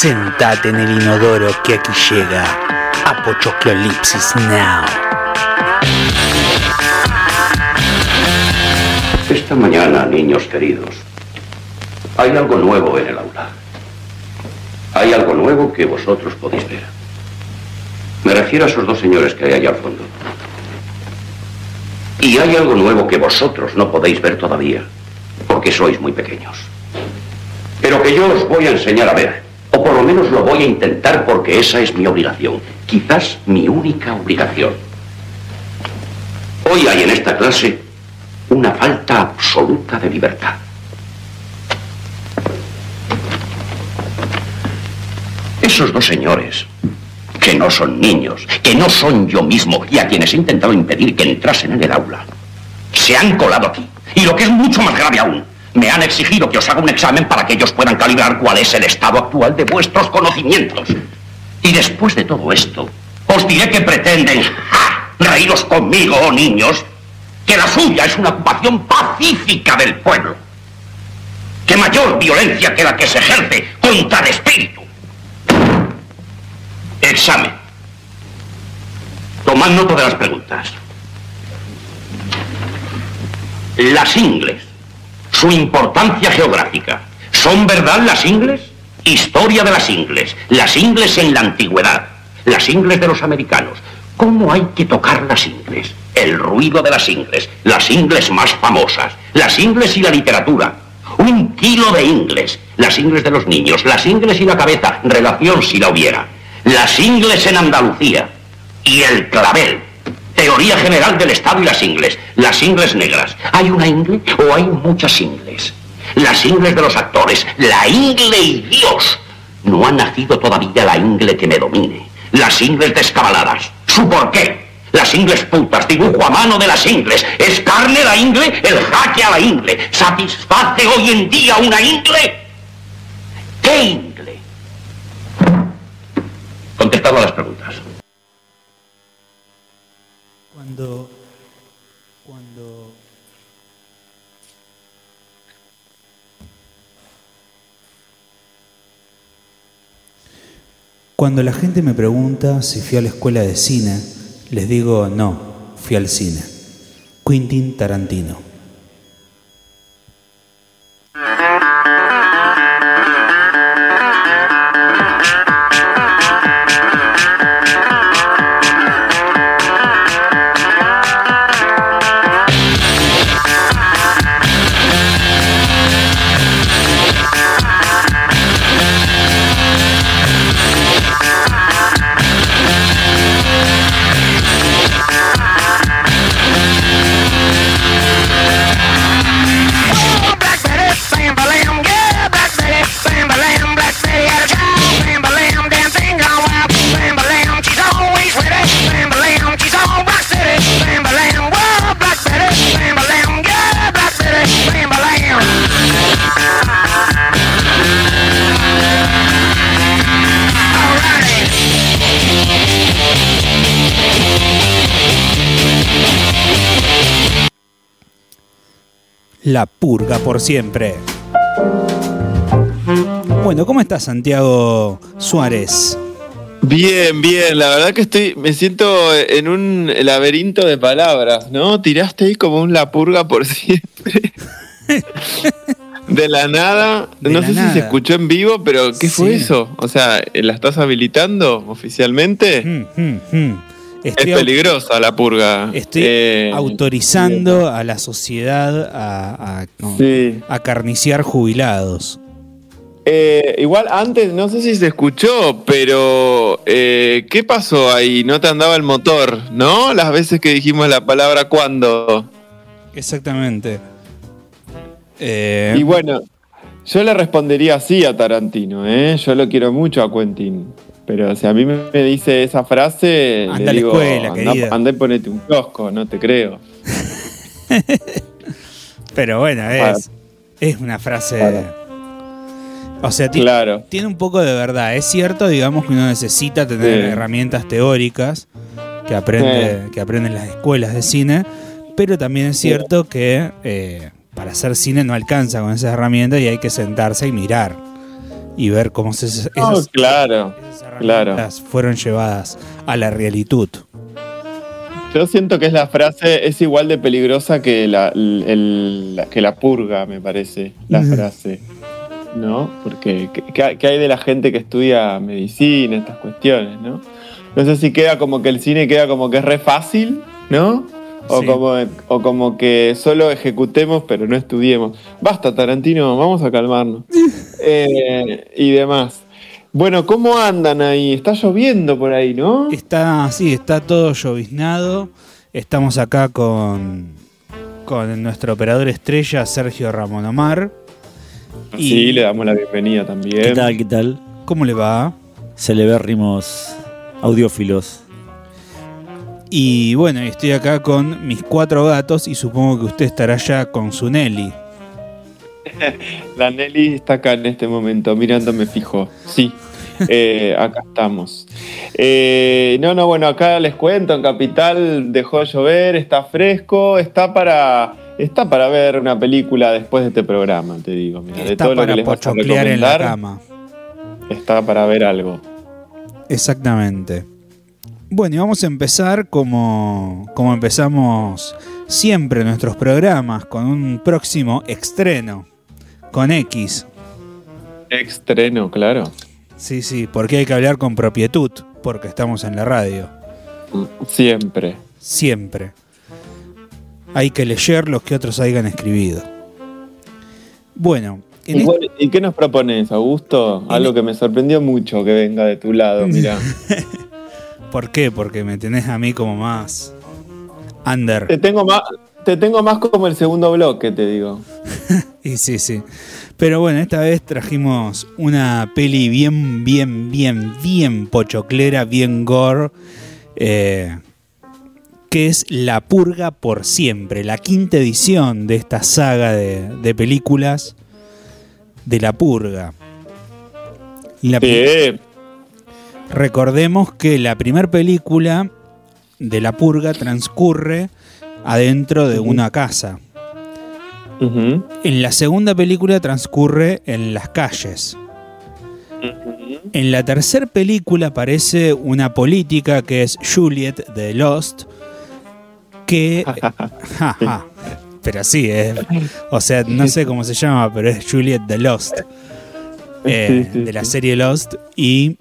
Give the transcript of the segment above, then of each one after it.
Sentate en el inodoro que aquí llega Apochoclolipsis Now. Esta mañana, niños queridos, hay algo nuevo en el aula. Hay algo nuevo que vosotros podéis ver. Me refiero a esos dos señores que hay allá al fondo. Y hay algo nuevo que vosotros no podéis ver todavía, porque sois muy pequeños. Pero que yo os voy a enseñar a ver, o por lo menos lo voy a intentar porque esa es mi obligación, quizás mi única obligación. Hoy hay en esta clase una falta absoluta de libertad. Esos dos señores, que no son niños, que no son yo mismo y a quienes he intentado impedir que entrasen en el aula, se han colado aquí. Y lo que es mucho más grave aún, me han exigido que os haga un examen para que ellos puedan calibrar cuál es el estado actual de vuestros conocimientos. Y después de todo esto, os diré que pretenden ¡ja! reíros conmigo, oh niños, que la suya es una ocupación pacífica del pueblo. Que mayor violencia que la que se ejerce contra el espíritu. Examen. Tomad nota de las preguntas. Las ingles. Su importancia geográfica. ¿Son verdad las ingles? Historia de las ingles. Las ingles en la antigüedad. Las ingles de los americanos. ¿Cómo hay que tocar las ingles? El ruido de las ingles. Las ingles más famosas. Las ingles y la literatura. Un kilo de ingles. Las ingles de los niños. Las ingles y la cabeza. Relación si la hubiera. Las ingles en Andalucía. Y el clavel. Teoría general del Estado y las ingles. Las ingles negras. ¿Hay una ingle o hay muchas ingles? Las ingles de los actores. La ingle y Dios. No ha nacido todavía la ingle que me domine. Las ingles descabaladas. ¿Su por qué? Las ingles putas, dibujo a mano de las ingles. ¿Es carne la ingle? El jaque a la ingle. ¿Satisface hoy en día una ingle? ¿Qué ingle? Contestad a las preguntas. Cuando. Cuando. Cuando la gente me pregunta si fui a la escuela de cine, les digo no, fui al cine. Quentin Tarantino. La purga por siempre. Bueno, ¿cómo estás, Santiago Suárez? Bien, bien, la verdad que estoy, me siento en un laberinto de palabras, ¿no? Tiraste ahí como un la purga por siempre. De la nada, De no la sé si se escuchó en vivo, pero ¿qué fue eso? O sea, ¿la estás habilitando oficialmente? Mm, mm, mm. Es Estoy, peligrosa la purga. estoy Eh, autorizando a la sociedad a, a, no, Sí. a carniciar jubilados. Eh, igual antes, no sé si se escuchó, pero eh, ¿qué pasó ahí? No te andaba el motor, ¿no? Las veces que dijimos la palabra cuando. Exactamente. Eh, Y bueno, yo le respondería así a Tarantino, ¿eh? Yo lo quiero mucho a Quentin. Pero si a mí me dice esa frase, Anda le a la digo, escuela, anda, querida". anda y ponete un kiosco, no te creo. pero bueno, es, es una frase. O sea, Claro. tiene un poco de verdad. Es cierto, digamos, que uno necesita tener Sí. herramientas teóricas que aprende, que aprenden las escuelas de cine, pero también es cierto que eh, para hacer cine no alcanza con esas herramientas y hay que sentarse y mirar. Y ver cómo se, esas, Oh, claro, esas claro. herramientas fueron llevadas a la realitud. Yo siento que es la frase, es igual de peligrosa que la, el- el- la- que la purga, me parece, la frase. ¿No? Porque, ¿qué, qué- qué hay de la gente que estudia medicina, estas cuestiones, no? No sé si queda como que el cine queda como que es re fácil, ¿no? O, Sí. como, o como que solo ejecutemos pero no estudiemos. Basta, Tarantino, vamos a calmarnos. Eh, y demás. Bueno, ¿cómo andan ahí? Está lloviendo por ahí, ¿no? Está, sí, está todo lloviznado. Estamos acá con, con nuestro operador estrella, Sergio Ramón Omar. Y- Sí, le damos la bienvenida también. ¿Qué tal? ¿Qué tal? ¿Cómo le va? Celebérrimos audiófilos. Y bueno, estoy acá con mis cuatro gatos y supongo que usted estará ya con su Nelly. La Nelly está acá en este momento, mirándome fijo. Sí, eh, acá estamos. Eh, no, no, bueno, acá les cuento, en Capital dejó de llover, está fresco, está para, está para ver una película después de este programa, te digo. Mira, de Está todo lo que para les vas a pochoclear en la cama. está para ver algo. Exactamente. Bueno, y vamos a empezar como, como empezamos siempre nuestros programas, con un próximo estreno, con X. Estreno, claro. Sí, sí, porque hay que hablar con propietud, porque estamos en la radio, Siempre. siempre. Hay que leer los que otros hayan escribido. Bueno, en ¿Y, cuál- y qué nos propones, Augusto? Algo que me sorprendió mucho que venga de tu lado, mira. ¿por qué? Porque me tenés a mí como más under. Te tengo más, te tengo más como el segundo bloque, te digo. Y sí, sí. Pero bueno, esta vez trajimos una peli bien, bien, bien, bien pochoclera, bien gore, eh, que es La Purga por Siempre, la quinta edición de esta saga de, de películas de La Purga. La Sí, Recordemos que la primera película de La Purga transcurre adentro de una casa. En la segunda película transcurre en las calles. En la tercera película aparece una política que es Juliet de Lost, que... Ja, ja. Pero sí, eh. o sea, no sé cómo se llama, pero es Juliet de Lost, eh, Sí, sí, de la serie Lost, y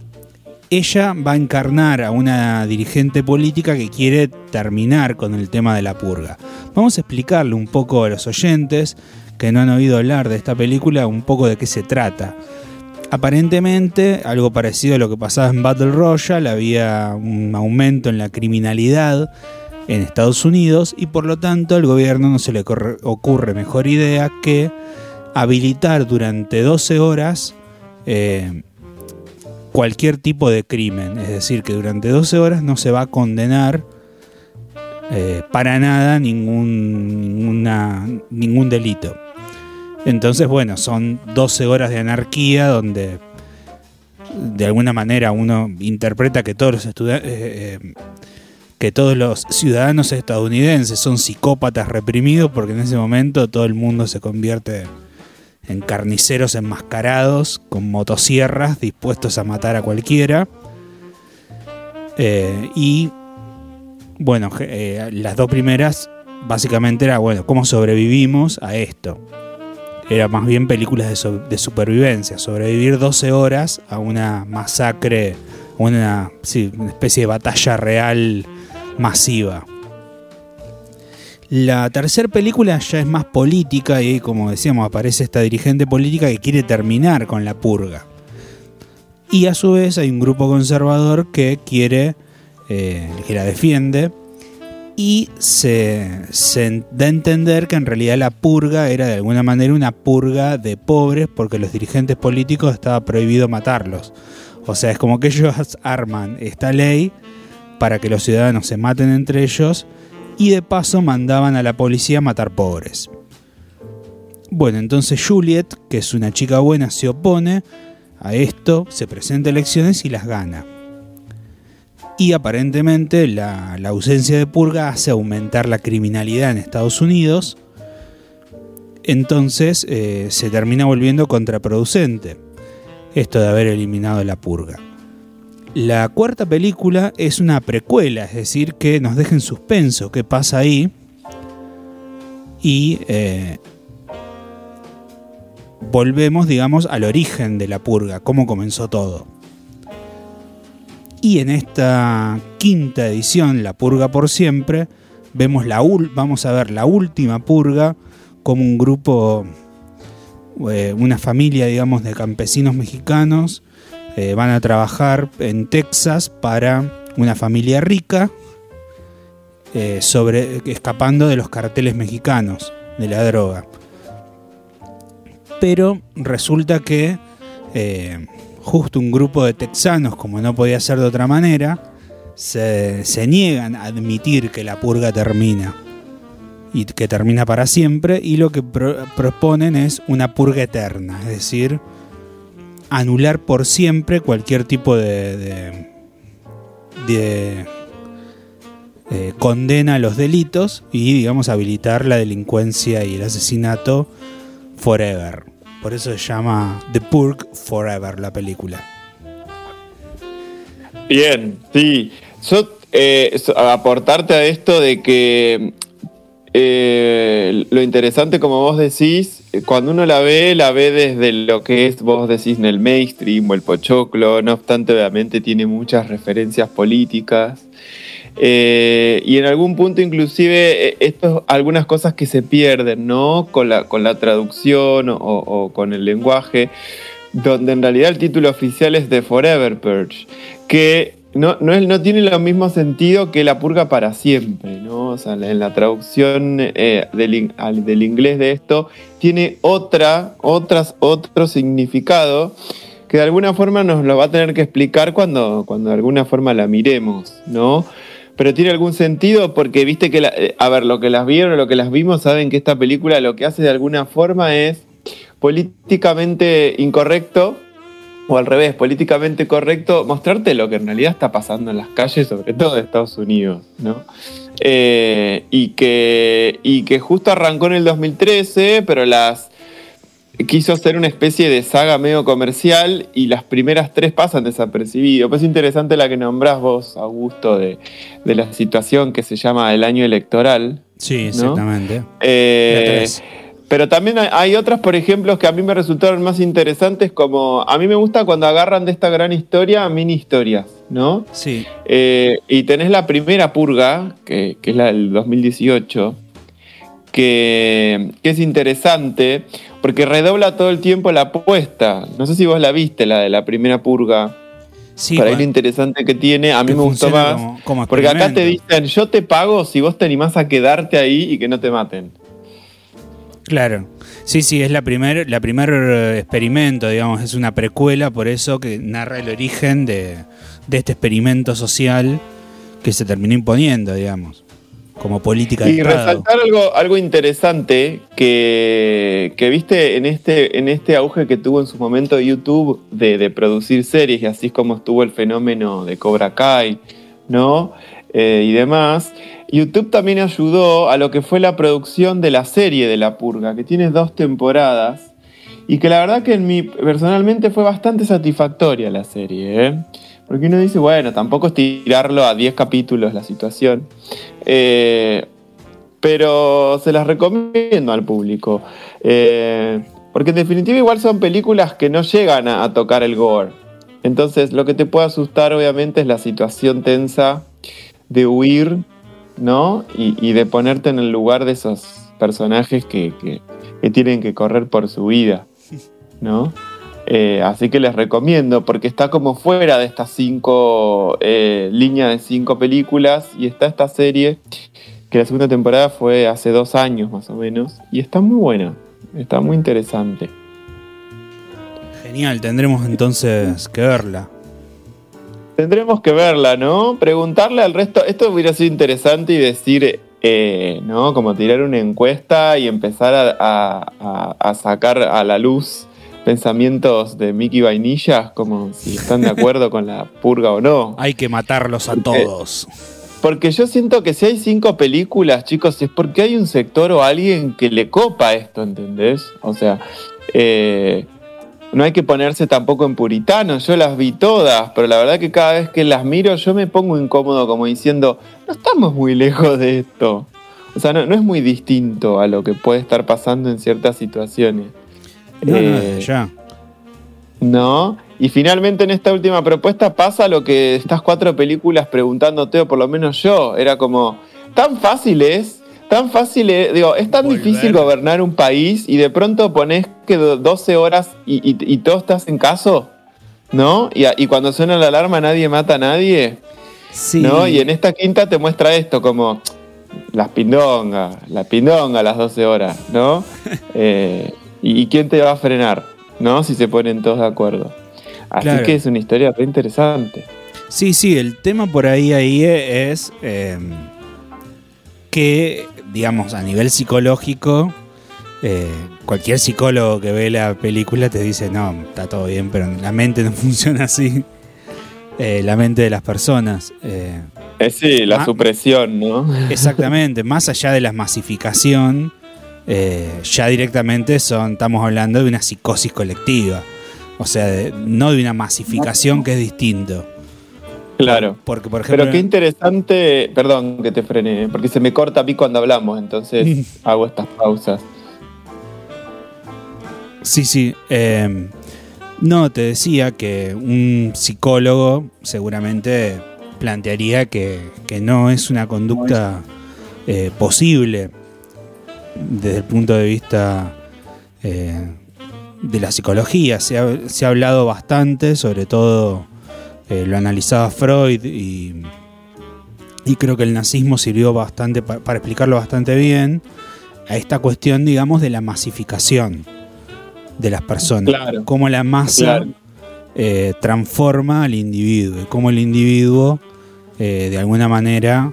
ella va a encarnar a una dirigente política que quiere terminar con el tema de la purga. Vamos a explicarle un poco a los oyentes que no han oído hablar de esta película, un poco de qué se trata. Aparentemente, algo parecido a lo que pasaba en Battle Royale, había un aumento en la criminalidad en Estados Unidos y por lo tanto al gobierno no se le ocurre mejor idea que habilitar durante 12 horas eh, cualquier tipo de crimen. Es decir, que durante 12 horas no se va a condenar eh, para nada ningún, ninguna- ningún delito. Entonces, bueno, son 12 horas de anarquía donde de alguna manera uno interpreta que todos los eh, eh, que todos los ciudadanos estadounidenses son psicópatas reprimidos porque en ese momento todo el mundo se convierte en carniceros enmascarados con motosierras dispuestos a matar a cualquiera. Eh, y bueno, eh, las dos primeras básicamente era, bueno, cómo sobrevivimos a esto. Era más bien películas de, supervivencia, sobrevivir 12 horas a una masacre, una especie de batalla real masiva. La tercera película ya es más política y como decíamos aparece esta dirigente política que quiere terminar con la purga. Y a su vez hay un grupo conservador que quiere, eh, que la defiende y se, se da a entender que en realidad la purga era de alguna manera una purga de pobres porque los dirigentes políticos estaba prohibido matarlos. O sea, es como que ellos arman esta ley para que los ciudadanos se maten entre ellos y de paso mandaban a la policía matar pobres. Bueno, entonces Juliet, que es una chica buena, se opone a esto, se presenta a elecciones y las gana. Y aparentemente la, la ausencia de purga hace aumentar la criminalidad en Estados Unidos. Entonces eh, se termina volviendo contraproducente. esto de haber eliminado la purga. La cuarta película es una precuela, es decir, que nos deja en suspenso qué pasa ahí. Y eh, volvemos, digamos, al origen de la purga, cómo comenzó todo. Y en esta quinta edición, La Purga por Siempre, vemos la vamos a ver la última purga como un grupo, eh, una familia, digamos, de campesinos mexicanos eh, van a trabajar en Texas para una familia rica, eh, escapando de los carteles mexicanos de la droga. Pero resulta que justo un grupo de texanos, como no podía ser de otra manera, se, niegan a admitir que la purga termina y que termina para siempre y lo que proponen es una purga eterna, es decir, anular por siempre cualquier tipo de, de, eh, condena a los delitos y digamos habilitar la delincuencia y el asesinato forever. Por eso se llama The Purge Forever la película. Bien, sí. Yo eh, aportarte a esto de que eh, lo interesante, como vos decís, cuando uno la ve, la ve desde lo que es, vos decís, en el mainstream o el pochoclo, no obstante, obviamente tiene muchas referencias políticas. Eh, y en algún punto inclusive esto algunas cosas que se pierden, ¿no? Con la, con la traducción o, o, con el lenguaje, donde en realidad el título oficial es The Forever Purge, que no, no, no, tiene lo mismo sentido que la purga para siempre, ¿no? O sea, en la traducción eh, del, del, inglés de esto tiene otra, otras, otro significado que de alguna forma nos lo va a tener que explicar cuando, cuando de alguna forma la miremos, ¿no? Pero tiene algún sentido porque viste que, eh, a ver, lo que las vieron lo que las vimos saben que esta película lo que hace de alguna forma es políticamente incorrecto o al revés, políticamente correcto, mostrarte lo que en realidad está pasando en las calles, sobre todo de Estados Unidos, ¿no? Eh, y, que, y que justo arrancó en el 2013, pero las quiso hacer una especie de saga medio comercial y las primeras tres pasan desapercibido. Pues es interesante la que nombrás vos, Augusto, de, de la situación que se llama el año electoral. Sí, exactamente. Eh, pero también hay otras, por ejemplo, que a mí me resultaron más interesantes, como a mí me gusta cuando agarran de esta gran historia mini historias, ¿no? Sí. Eh, y tenés la primera purga, que, es la del 2018, que, es interesante porque redobla todo el tiempo la apuesta. No sé si vos la viste, la de la primera purga. Sí, Para lo interesante que tiene, a mí me gustó más. porque acá te dicen, yo te pago si vos te animás a quedarte ahí y que no te maten. Claro. Sí, sí, es la primer, la primer eh, experimento, digamos, es una precuela, por eso que narra el origen de, este experimento social que se terminó imponiendo, digamos, como política de Y resaltar algo, algo interesante que, que, viste en este, en este auge que tuvo en su momento YouTube de, de producir series, y así es como estuvo el fenómeno de Cobra Kai, ¿no? Eh, y demás. YouTube también ayudó a lo que fue la producción de la serie de La Purga, que tiene dos temporadas y que la verdad que en mi, personalmente fue bastante satisfactoria la serie. ¿eh? Porque uno dice, bueno, tampoco es tirarlo a 10 capítulos la situación. Eh, pero se las recomiendo al público. Eh, porque en definitiva igual son películas que no llegan a tocar el gore. Entonces lo que te puede asustar obviamente es la situación tensa de huir ¿no? Y, de ponerte en el lugar de esos personajes que, tienen que correr por su vida, ¿no? Eh, así que les recomiendo, porque está como fuera de estas cinco eh, líneas de cinco películas y está esta serie, que la segunda temporada fue hace dos años más o menos, y está muy buena, está muy interesante. Genial, tendremos entonces que verla. Tendremos que verla, ¿no? Preguntarle al resto. Esto hubiera sido interesante y decir, eh, ¿no? Como tirar una encuesta y empezar a, sacar a la luz pensamientos de Mickey Vainilla, como si están de acuerdo con la purga o no. Hay que matarlos a todos. Porque yo siento que si hay cinco películas, chicos, es porque hay un sector o alguien que le copa esto, ¿entendés? O sea, eh, no hay que ponerse tampoco en puritano. Yo las vi todas, pero la verdad que cada vez que las miro yo me pongo incómodo como diciendo, no estamos muy lejos de esto. O sea, no, no es muy distinto a lo que puede estar pasando en ciertas situaciones. No, no, Eh, ya. ¿No? Y finalmente en esta última propuesta pasa lo que estas cuatro películas preguntándote, o por lo menos yo, era como, tan fácil es, tan fácil es, digo, es tan Volver. difícil gobernar un país y de pronto pones que do- 12 horas y, y, y todo estás en caso, ¿no? Y, cuando suena la alarma nadie mata a nadie, Sí. ¿no? Y en esta quinta te muestra esto como las pindongas, la pindonga a las 12 horas, ¿no? Eh, y, y quién te va a frenar, ¿no? Si se ponen todos de acuerdo. Así Claro. que es una historia re interesante. Sí, sí, el tema por ahí, ahí es eh, que, digamos, a nivel psicológico, eh, cualquier psicólogo que ve la película te dice, no, está todo bien, pero la mente no funciona así. Eh, la mente de las personas. eh, sí, la supresión, ¿no? exactamente, más allá de la masificación, eh, ya directamente son, estamos hablando de una psicosis colectiva. O sea, de- no de una masificación que es distinto. Claro. Porque, por ejemplo, Pero qué interesante, perdón que te frene, porque se me corta a mí cuando hablamos, entonces hago estas pausas. Sí, sí. eh, no, te decía que un psicólogo seguramente plantearía que, que no es una conducta eh, posible desde el punto de vista eh, de la psicología. Se ha, se ha hablado bastante, sobre todo eh, lo analizaba Freud y, y creo que el nazismo sirvió bastante pa- para explicarlo bastante bien a esta cuestión, digamos, de la masificación de las personas. Claro. Cómo la masa Claro. eh, transforma al individuo y cómo el individuo eh, de alguna manera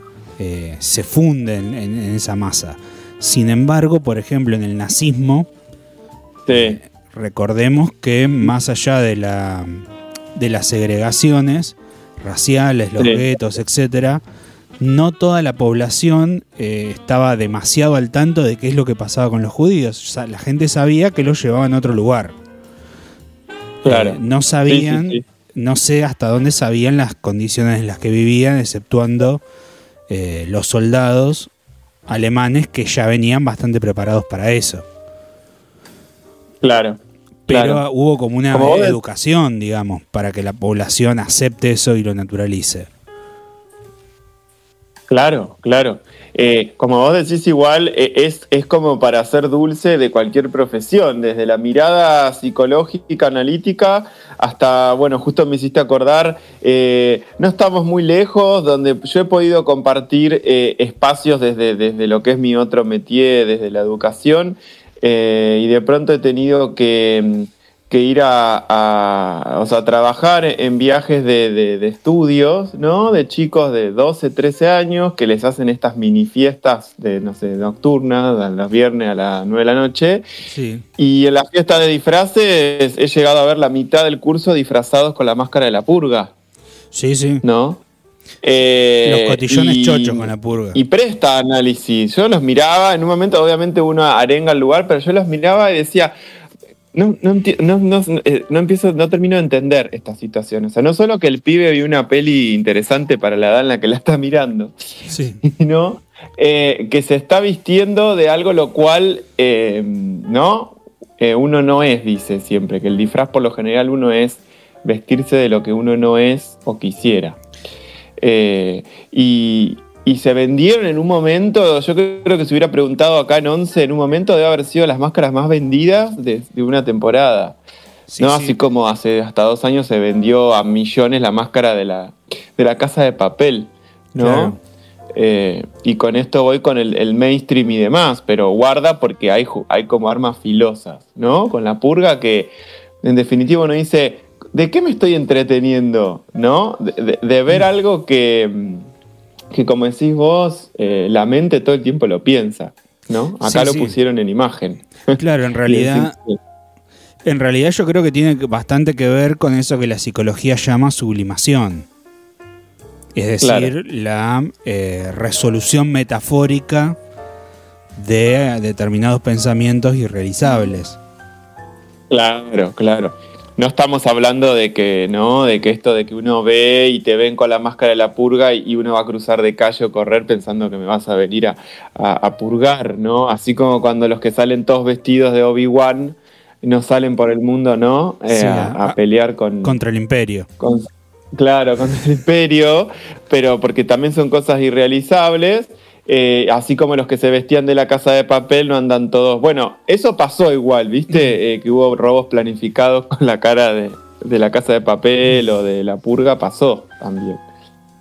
se funde en, en- en esa masa. Sin embargo, por ejemplo, en el nazismo, Sí, recordemos que más allá de, la, de las segregaciones raciales, los Sí. guetos, etcétera, no toda la población eh, estaba demasiado al tanto de qué es lo que pasaba con los judíos. O sea, la gente sabía que los llevaban a otro lugar. claro. Eh, no sí, sabían, sí. no sé hasta dónde sabían las condiciones en las que vivían, exceptuando eh, los soldados alemanes que ya venían bastante preparados para eso. Claro. Pero claro. hubo como una Como educación, digamos, para que la población acepte eso y lo naturalice. Claro, claro. Eh, como vos decís igual, eh, es, es como para hacer dulce de cualquier profesión, desde la mirada psicológica, analítica, hasta, bueno, justo me hiciste acordar, eh, no estamos muy lejos, donde yo he podido compartir espacios desde, desde lo que es mi otro métier, desde la educación, eh, y de pronto he tenido que, que ir a, a- o sea, trabajar en viajes de, de- de estudios, ¿no? De chicos de 12, 13 años que les hacen estas mini fiestas de, no sé, nocturnas, a los viernes a las 9 de la noche. Sí. Y en la fiesta de disfraces he llegado a ver la mitad del curso disfrazados con la máscara de la purga, Sí, sí. ¿no? Eh, Los cotillones y- chochos con la purga. y presta análisis. Yo los miraba, en un momento obviamente uno arenga el lugar, pero yo los miraba y decía, no, no, enti- no, no, eh, no empiezo, no termino de entender esta situación. O sea, no solo que el pibe vio una peli interesante para la edad en la que la está mirando, Sí. sino eh, que se está vistiendo de algo lo cual, eh, ¿no? Eh, uno no es, dice siempre, que el disfraz por lo general uno es vestirse de lo que uno no es o quisiera. Eh, y, y se vendieron en un momento, yo creo que se hubiera preguntado acá en 11, en un momento debe haber sido las máscaras más vendidas de, de una temporada. Sí, ¿no? sí. Así como hace hasta dos años se vendió a millones la máscara de la, de la casa de papel, ¿no? Claro. Eh, y con esto voy con el, el mainstream y demás, pero guarda porque hay, hay como armas filosas, ¿no? Con la purga que en definitiva uno dice, ¿de qué me estoy entreteniendo? ¿No? De, de- de ver algo que, mm, que como decís vos, eh, la mente todo el tiempo lo piensa, ¿no? Acá Sí, lo sí. pusieron en imagen. Claro, en realidad, en realidad yo creo que tiene bastante que ver con eso que la psicología llama sublimación. Es decir, Claro. la eh, resolución metafórica de determinados pensamientos irrealizables. Claro, claro. No estamos hablando de que, ¿no? De que esto de que uno ve y te ven con la máscara de la purga y uno va a cruzar de calle o correr pensando que me vas a venir a, a- a purgar, ¿no? Así como cuando los que salen todos vestidos de Obi-Wan no salen por el mundo, ¿no? Eh, Sí, a, a a- pelear con, Contra el imperio. con- claro, con el imperio, pero porque también son cosas irrealizables. Eh, así como los que se vestían de la casa de papel no andan todos. Bueno, eso pasó igual, ¿viste? Eh, que hubo robos planificados con la cara de, de la casa de papel o de la purga, pasó también.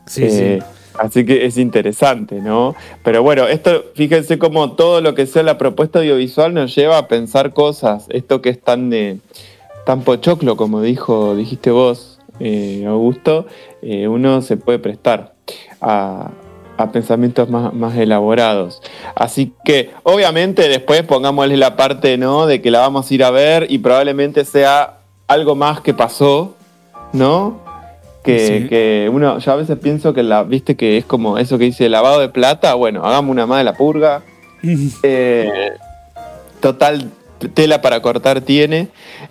Sí, Eh, sí. Así que es interesante, ¿no? Pero bueno, esto, fíjense cómo todo lo que sea la propuesta audiovisual nos lleva a pensar cosas. Esto que es tan de tan pochoclo, como dijo, dijiste vos, eh, Augusto, eh, uno se puede prestar a, a pensamientos más, más elaborados. Así que, obviamente, después pongámosle la parte, ¿no? De que la vamos a ir a ver y probablemente sea algo más que pasó, ¿no? Que, Sí. que uno, yo a veces pienso que la, viste que es como eso que dice lavado de plata, bueno, hagamos una más de la purga. Eh, total tela para cortar tiene.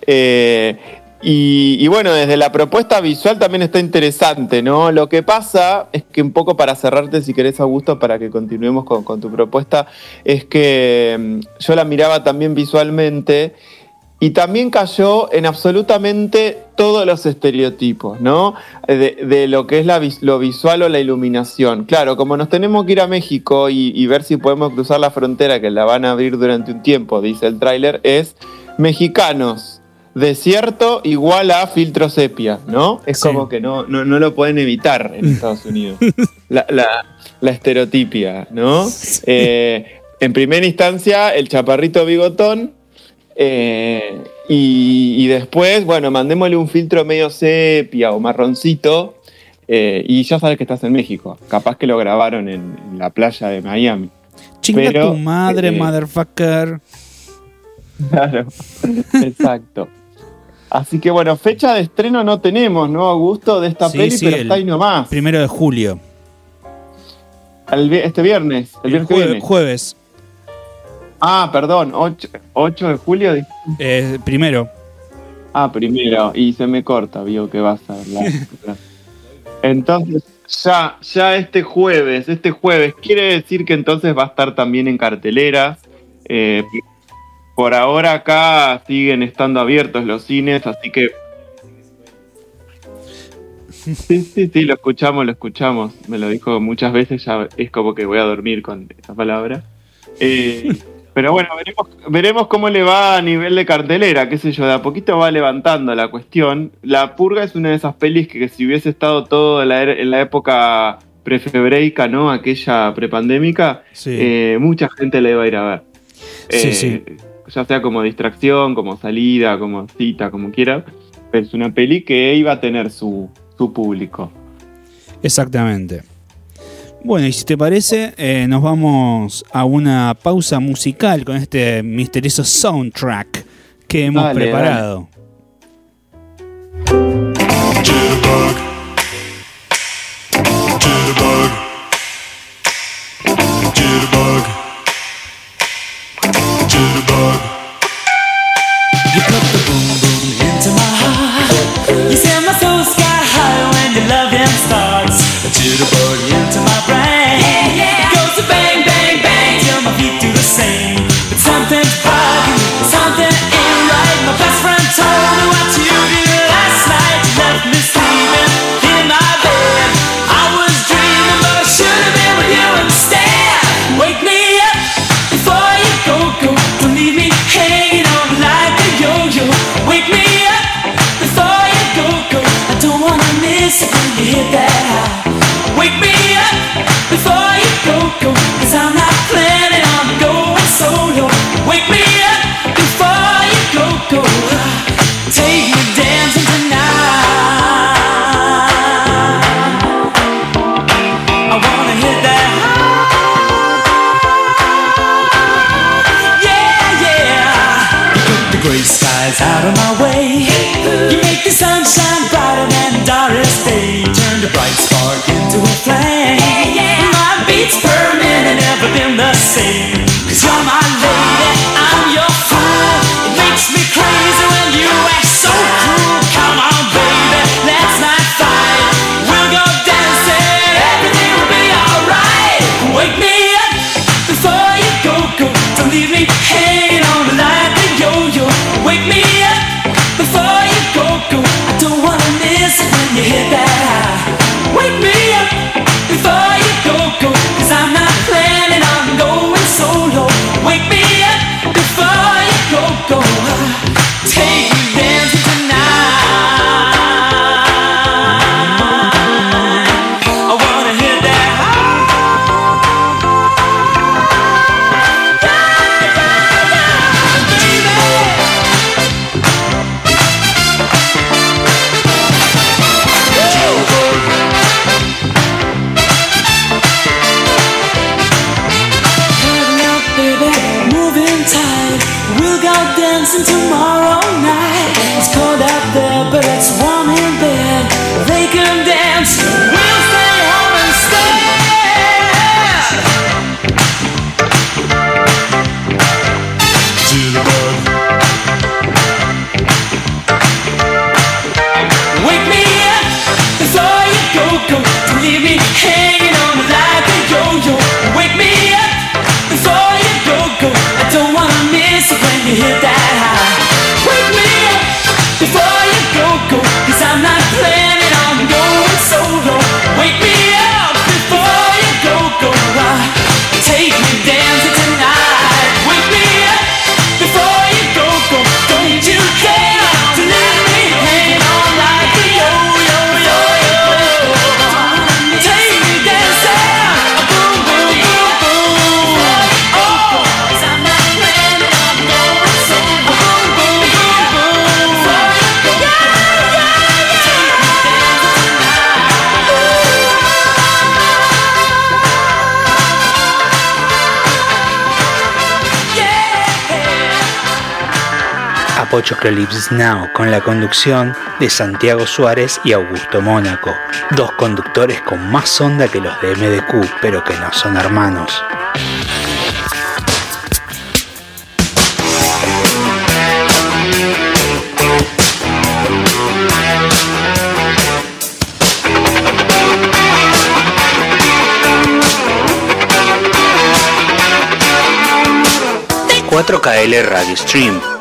Eh, y, bueno, desde la propuesta visual también está interesante, ¿no? Lo que pasa es que un poco para cerrarte, si querés, Augusto, para que continuemos con, tu propuesta, es que mm, yo la miraba también visualmente y también cayó en absolutamente todos los estereotipos, ¿no? De, lo que es lo visual o la iluminación. Claro, como nos tenemos que ir a México y, y ver si podemos cruzar la frontera, que la van a abrir durante un tiempo, dice el tráiler, es mexicanos. Desierto igual a filtro sepia, ¿no? Es Sí. como que no, no, no lo pueden evitar en Estados Unidos. La, la- la estereotipia, ¿no? Eh, en primera instancia, el chaparrito bigotón, eh, y, y después, bueno, mandémosle un filtro medio sepia o marroncito. eh, y ya sabes que estás en México. Capaz que lo grabaron en, en la playa de Miami. Chinga pero, tu madre, motherfucker. Claro, exacto. Así que bueno, fecha de estreno no tenemos, ¿no, Augusto? De esta Sí, peli, sí, pero está ahí nomás. Primero de julio. El este viernes, el viernes que Jue- viene. jueves. Ah, perdón, 8, 8 de julio. Eh, primero. Ah, primero, y se me corta, vio que vas a hablar. Entonces, ya, ya este jueves, este jueves, quiere decir que entonces va a estar también en carteleras. Eh, por ahora acá siguen estando abiertos los cines, así que... Sí, sí, sí, lo escuchamos, lo escuchamos. Me lo dijo muchas veces, ya es como que voy a dormir con esa palabra. Eh, pero bueno, veremos, veremos cómo le va a nivel de cartelera, qué sé yo, de a poquito va levantando la cuestión. La Purga es una de esas pelis que, si hubiese estado todo en la, en la época prefebreica, ¿no? Aquella prepandémica, Sí. eh, mucha gente la iba a ir a ver. Sí, Eh, sí. Ya sea como distracción, como salida, como cita, como quiera. Es una peli que iba a tener su, su público. Exactamente. Bueno, y si te parece, eh, nos vamos a una pausa musical con este misterioso soundtrack que hemos Dale, preparado. Jitterbug. Your loving starts. A jitterbug out of my way. You make the sunshine brighter than Doris Day. Turn the bright spark into a flame. My beats per minute never been the same. Cause you're my lady, Ochocrolips Now con la conducción de Santiago Suárez y Augusto Mónaco, dos conductores con más onda que los de MDQ, pero que no son hermanos. ...4KL Radio Stream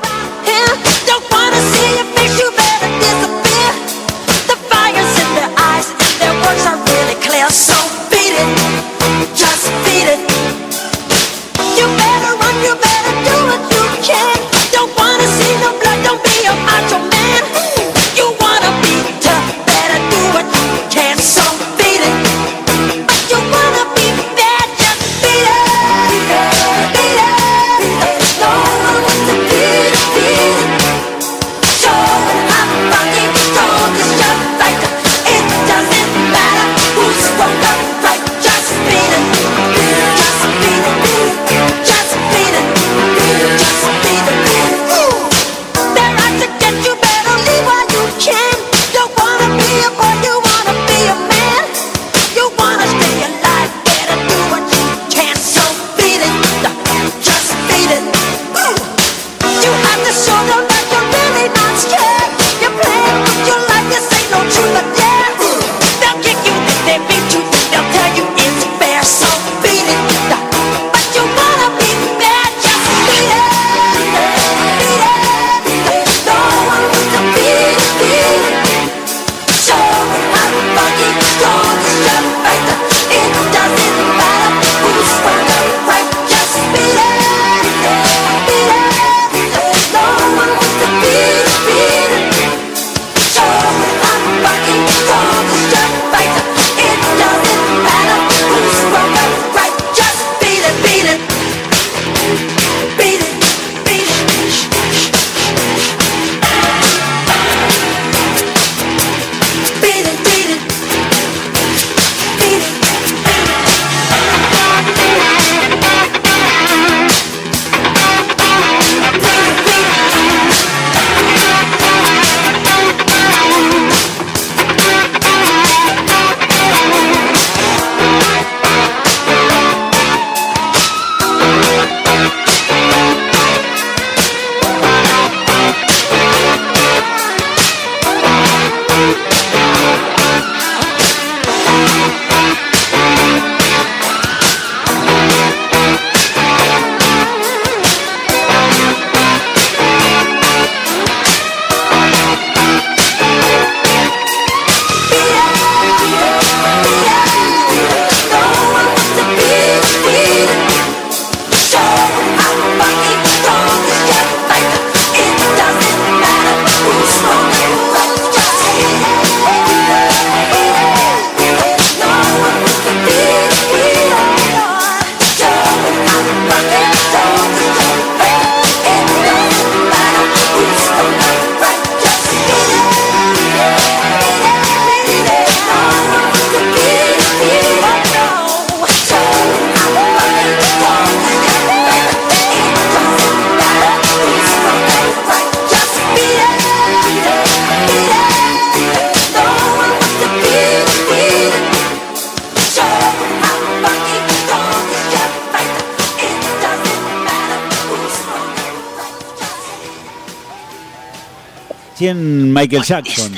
Michael Jackson.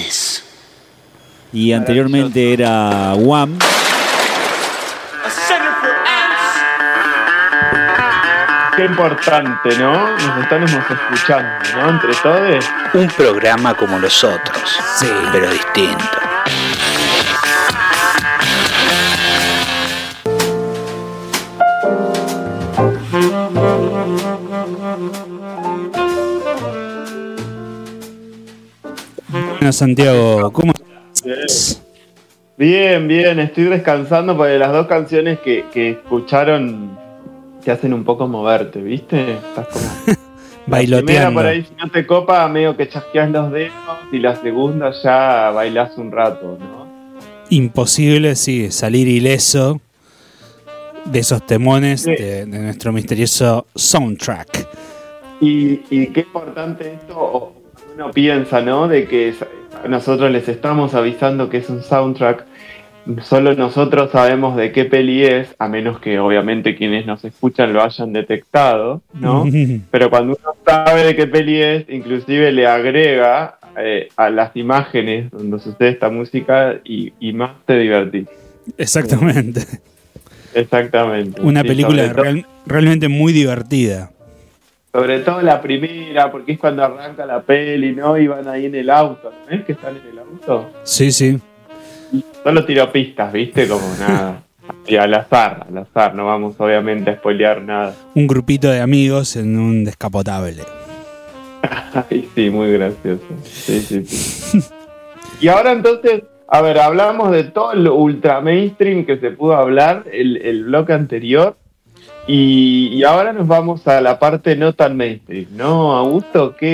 Y anteriormente era Wham. Qué importante, ¿no? Nos estamos escuchando, ¿no? Entre todos. Un programa como los otros, sí. pero distinto. Santiago. ¿Cómo estás? Bien, bien. Estoy descansando porque las dos canciones que, que escucharon te hacen un poco moverte, ¿viste? Estás como... Bailoteando. La primera por ahí, si no te copa, medio que chasqueas los dedos y la segunda ya bailás un rato, ¿no? Imposible, sí, salir ileso de esos temones de, nuestro misterioso soundtrack. Y, y, qué importante esto, uno piensa, ¿no? De que nosotros les estamos avisando que es un soundtrack. Solo nosotros sabemos de qué peli es, a menos que obviamente quienes nos escuchan lo hayan detectado, ¿no? Pero cuando uno sabe de qué peli es, inclusive le agrega eh, a las imágenes donde sucede esta música y, y más te divertís. Exactamente. Exactamente. Una Sí, película real- realmente muy divertida. Sobre todo la primera, porque es cuando arranca la peli, ¿no? Y van ahí en el auto, ¿no es que están en el auto? Sí, sí. Solo tiro pistas, ¿viste? Como nada. Y al azar, al azar, no vamos obviamente a spoilear nada. Un grupito de amigos en un descapotable. Ay, sí, muy gracioso. Sí, sí, sí. Y ahora entonces, a ver, hablamos de todo el ultra mainstream que se pudo hablar el, el bloque anterior. Y, y ahora nos vamos a la parte no tan mainstream, ¿no, Augusto? ¿Qué,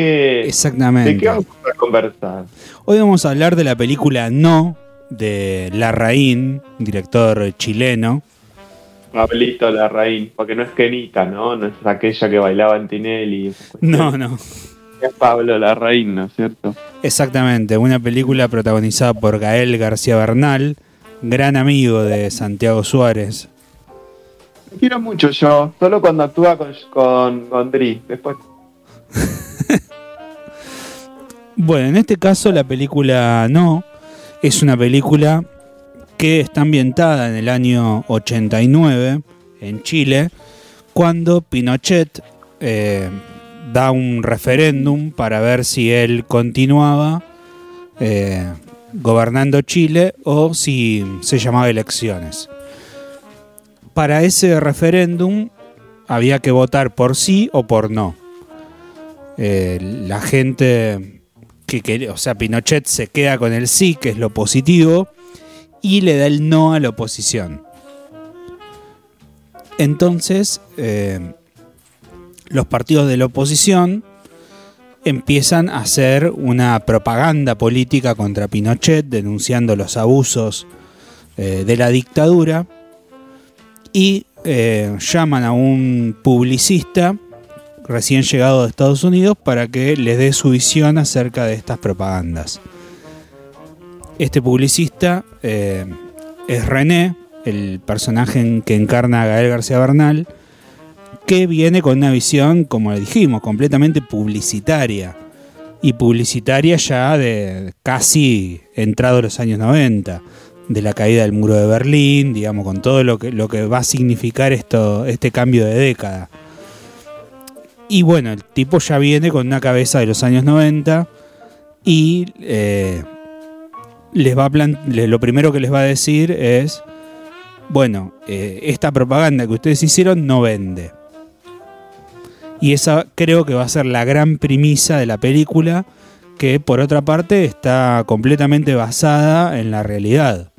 ¿De Exactamente. qué vamos a conversar? Hoy vamos a hablar de la película No de Larraín, director chileno. Pablito Larraín, porque no es Kenita, ¿no? No es aquella que bailaba en Tinelli. No, no. Es Pablo Larraín, ¿no es cierto? Exactamente, una película protagonizada por Gael García Bernal, gran amigo de Santiago Suárez. Quiero mucho yo, solo cuando actúa con, con, con Dri. Después Bueno, en este caso la película No es una película que está ambientada en el año 89 en Chile, cuando Pinochet eh, da un referéndum para ver si él continuaba eh, gobernando Chile o si se llamaba elecciones. Para ese referéndum había que votar por sí o por no. Eh, la gente que, que- o sea, Pinochet se queda con el sí, que es lo positivo, y le da el no a la oposición. Entonces, eh, los partidos de la oposición empiezan a hacer una propaganda política contra Pinochet, denunciando los abusos eh, de la dictadura, y eh, llaman a un publicista recién llegado de Estados Unidos para que les dé su visión acerca de estas propagandas. Este publicista eh, es René, el personaje en- que encarna a Gael García Bernal, que viene con una visión, como le dijimos, completamente publicitaria. Y publicitaria ya de casi entrado los años 90, de la caída del muro de Berlín, digamos, con todo lo que, lo que va a significar esto, este cambio de década. Y bueno, el tipo ya viene con una cabeza de los años 90 y eh, les va a lo primero que les va a decir es, bueno, eh, esta propaganda que ustedes hicieron no vende. Y esa creo que va a ser la gran premisa de la película, que por otra parte está completamente basada en la realidad.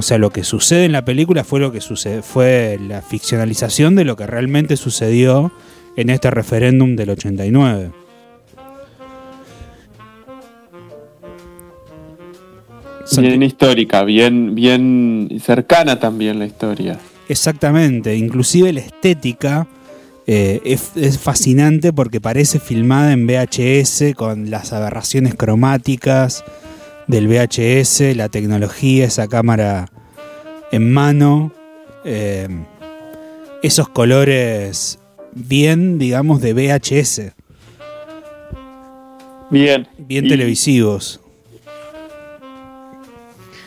O sea, lo que sucede en la película fue lo que sucede, fue la ficcionalización de lo que realmente sucedió en este referéndum del 89. Santi- bien histórica, bien, bien cercana también la historia. Exactamente, inclusive la estética eh, es, es fascinante porque parece filmada en VHS con las aberraciones cromáticas del VHS, la tecnología, esa cámara en mano, eh, esos colores bien, digamos, de VHS, Bien. bien Y- televisivos.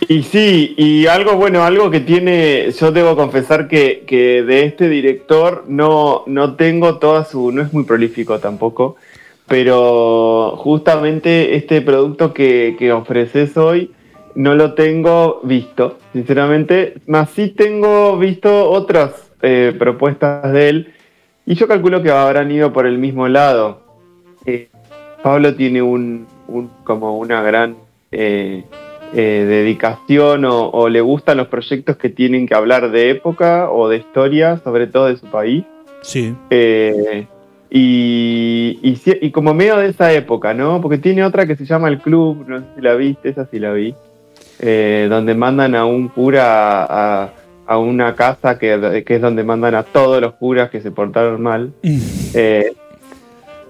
Y sí, y algo bueno, algo que tiene, yo debo confesar que, que de este director no, no tengo toda su, no es muy prolífico tampoco, pero justamente este producto que, que ofreces hoy no lo tengo visto, sinceramente, más sí tengo visto otras eh, propuestas de él y yo calculo que habrán ido por el mismo lado. Eh, Pablo tiene un, un- como una gran eh, dedicación o, o le gustan los proyectos que tienen que hablar de época o de historia, sobre todo de su país. Sí, Eh, y, y, como medio de esa época, ¿no? Porque tiene otra que se llama El Club, no sé si la viste, esa sí la vi, eh, donde mandan a un cura a, a una casa que, que es donde mandan a todos los curas que se portaron mal. Eh,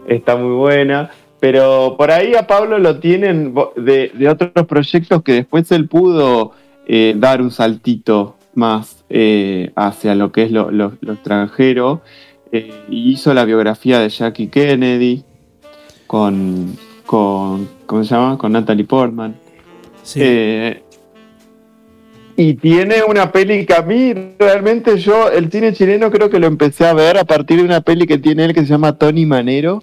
está muy buena. Pero por ahí a Pablo lo tienen de, de otros proyectos que después él pudo eh, dar un saltito más hacia lo que es lo, lo- lo extranjero. Eh, hizo la biografía de Jackie Kennedy con, con ¿cómo se llama? Con Natalie Portman. Sí. Eh, y tiene una peli que a mí realmente yo, el cine chileno creo que lo empecé a ver a partir de una peli que tiene él que se llama Tony Manero,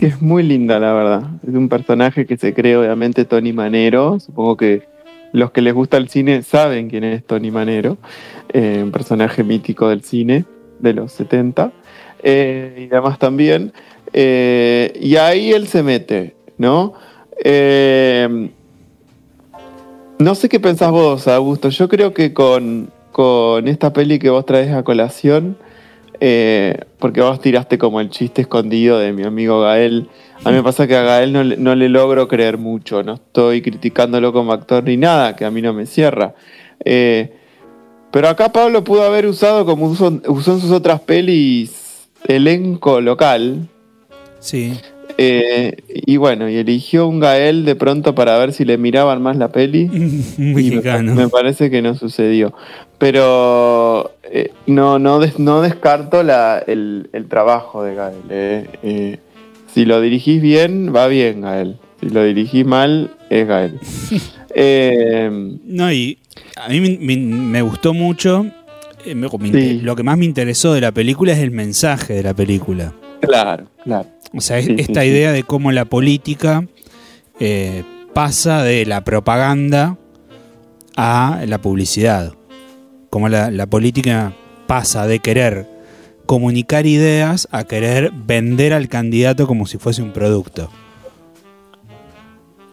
que es muy linda la verdad. Es un personaje que se cree obviamente Tony Manero, supongo que los que les gusta el cine saben quién es Tony Manero, eh, un personaje mítico del cine de los 70 eh, y demás también. Eh, y ahí él se mete, ¿no? Eh, no sé qué pensás vos, Augusto. Yo creo que con, con esta peli que vos traes a colación, porque vos tiraste como el chiste escondido de mi amigo Gael. A mí me pasa que a Gael no, no le logro creer mucho. No estoy criticándolo como actor ni nada, que a mí no me cierra. Pero acá Pablo pudo haber usado, como usó, usó en sus otras pelis, elenco local. Sí. Eh, y bueno, y eligió un Gael de pronto para ver si le miraban más la peli. Y me, mexicano. me parece que no sucedió. Pero eh, no, no, des- no descarto la, el, el trabajo de Gael. Eh, si lo dirigís bien, va bien, Gael. Si lo dirigís mal, es Gael. Eh, No, y a mí me, me- me gustó mucho. eh, me- Sí. Lo que más me interesó de la película es el mensaje de la película. claro, claro. O sea, es- Sí, sí, esta sí. idea de cómo la política eh, pasa de la propaganda a la publicidad. Cómo la, la política pasa de querer comunicar ideas a querer vender al candidato como si fuese un producto.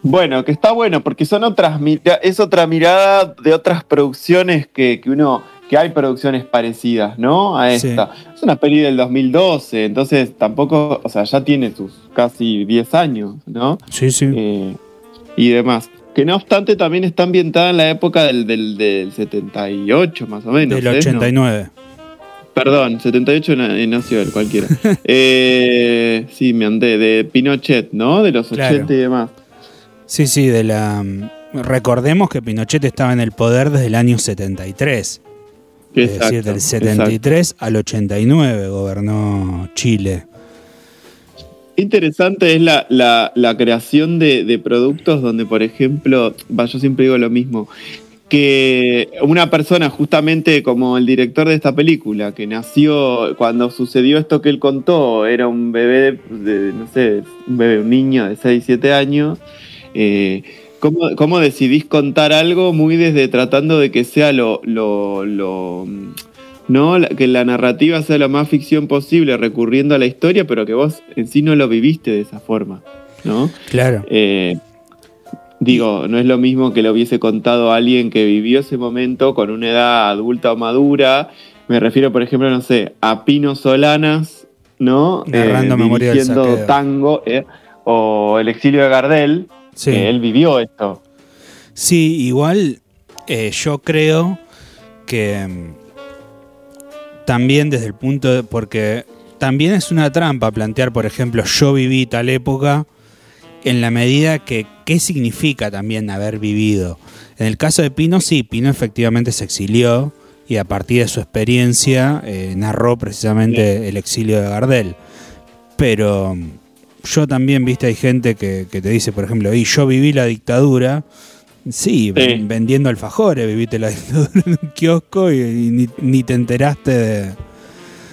Bueno, que está bueno, porque son otras es otra mirada de otras producciones que, que uno, que hay producciones parecidas, ¿no? A Sí. esta. Es una peli del 2012, entonces tampoco, o sea, ya tiene sus casi 10 años, ¿no? Sí, sí. Eh, y demás. Que no obstante también está ambientada en la época del, del, del 78, más o menos. del ¿eh? 89. No, perdón, 78 na- eh, nació él, cualquiera. Eh, sí, me andé, de Pinochet, ¿no? De los 80 Claro. y demás. Sí, sí, de la. Recordemos que Pinochet estaba en el poder desde el año 73. es decir, Exacto, del 73 al 89 gobernó Chile. Interesante es la, la- la creación de, de productos donde, por ejemplo, va, yo siempre digo lo mismo, que una persona justamente como el director de esta película, que nació cuando sucedió esto que él contó, era un bebé, de, no sé, un bebé, un niño de 6, 7 años, eh, ¿cómo, cómo decidís contar algo muy desde tratando de que sea lo... lo, lo ¿no? Que la narrativa sea lo más ficción posible, recurriendo a la historia, pero que vos en sí no lo viviste de esa forma, ¿no? Claro. Eh, digo, no es lo mismo que lo hubiese contado alguien que vivió ese momento con una edad adulta o madura. Me refiero, por ejemplo, no sé, a Pino Solanas, ¿no? Narrando Memoria del dirigiendo tango, eh, o El exilio de Gardel, Sí. que él vivió esto. Sí, igual eh, yo creo que mm, también desde el punto de. porque también es una trampa plantear, por ejemplo, yo viví tal época en la medida que qué significa también haber vivido. En el caso de Pino, sí, Pino efectivamente se exilió y a partir de su experiencia eh, narró precisamente el exilio de Gardel. Pero mm, yo también, viste, hay gente que, que te dice, por ejemplo, y yo viví la dictadura. Sí, ven- vendiendo alfajores, viviste la dictadura en un kiosco y, y ni, ni te enteraste de...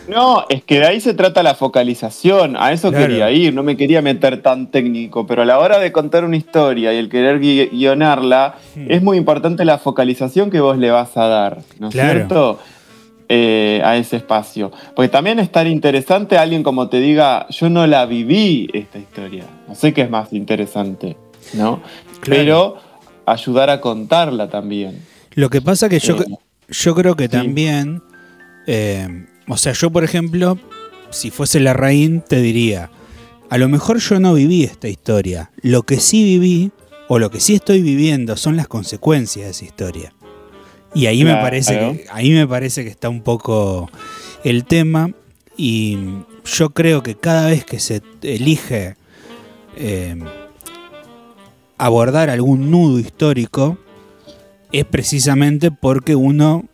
No, es que de ahí se trata la focalización, a eso Claro. quería ir, no me quería meter tan técnico, pero a la hora de contar una historia y el querer gui- guionarla, es muy importante la focalización que vos le vas a dar, ¿no es Claro. cierto? Eh, a ese espacio. Porque también es tan interesante alguien como te diga, yo no la viví esta historia, no sé qué es más interesante, ¿no? Claro. Pero ayudar a contarla también. Lo que pasa que yo, Eh, yo creo que sí. también, eh, o sea, yo por ejemplo, si fuese la Raín, te diría, a lo mejor yo no viví esta historia. Lo que sí viví, o lo que sí estoy viviendo, son las consecuencias de esa historia. Y ahí me parece que, ahí me parece que está un poco el tema. Y yo creo que cada vez que se elige eh, abordar algún nudo histórico, es precisamente porque uno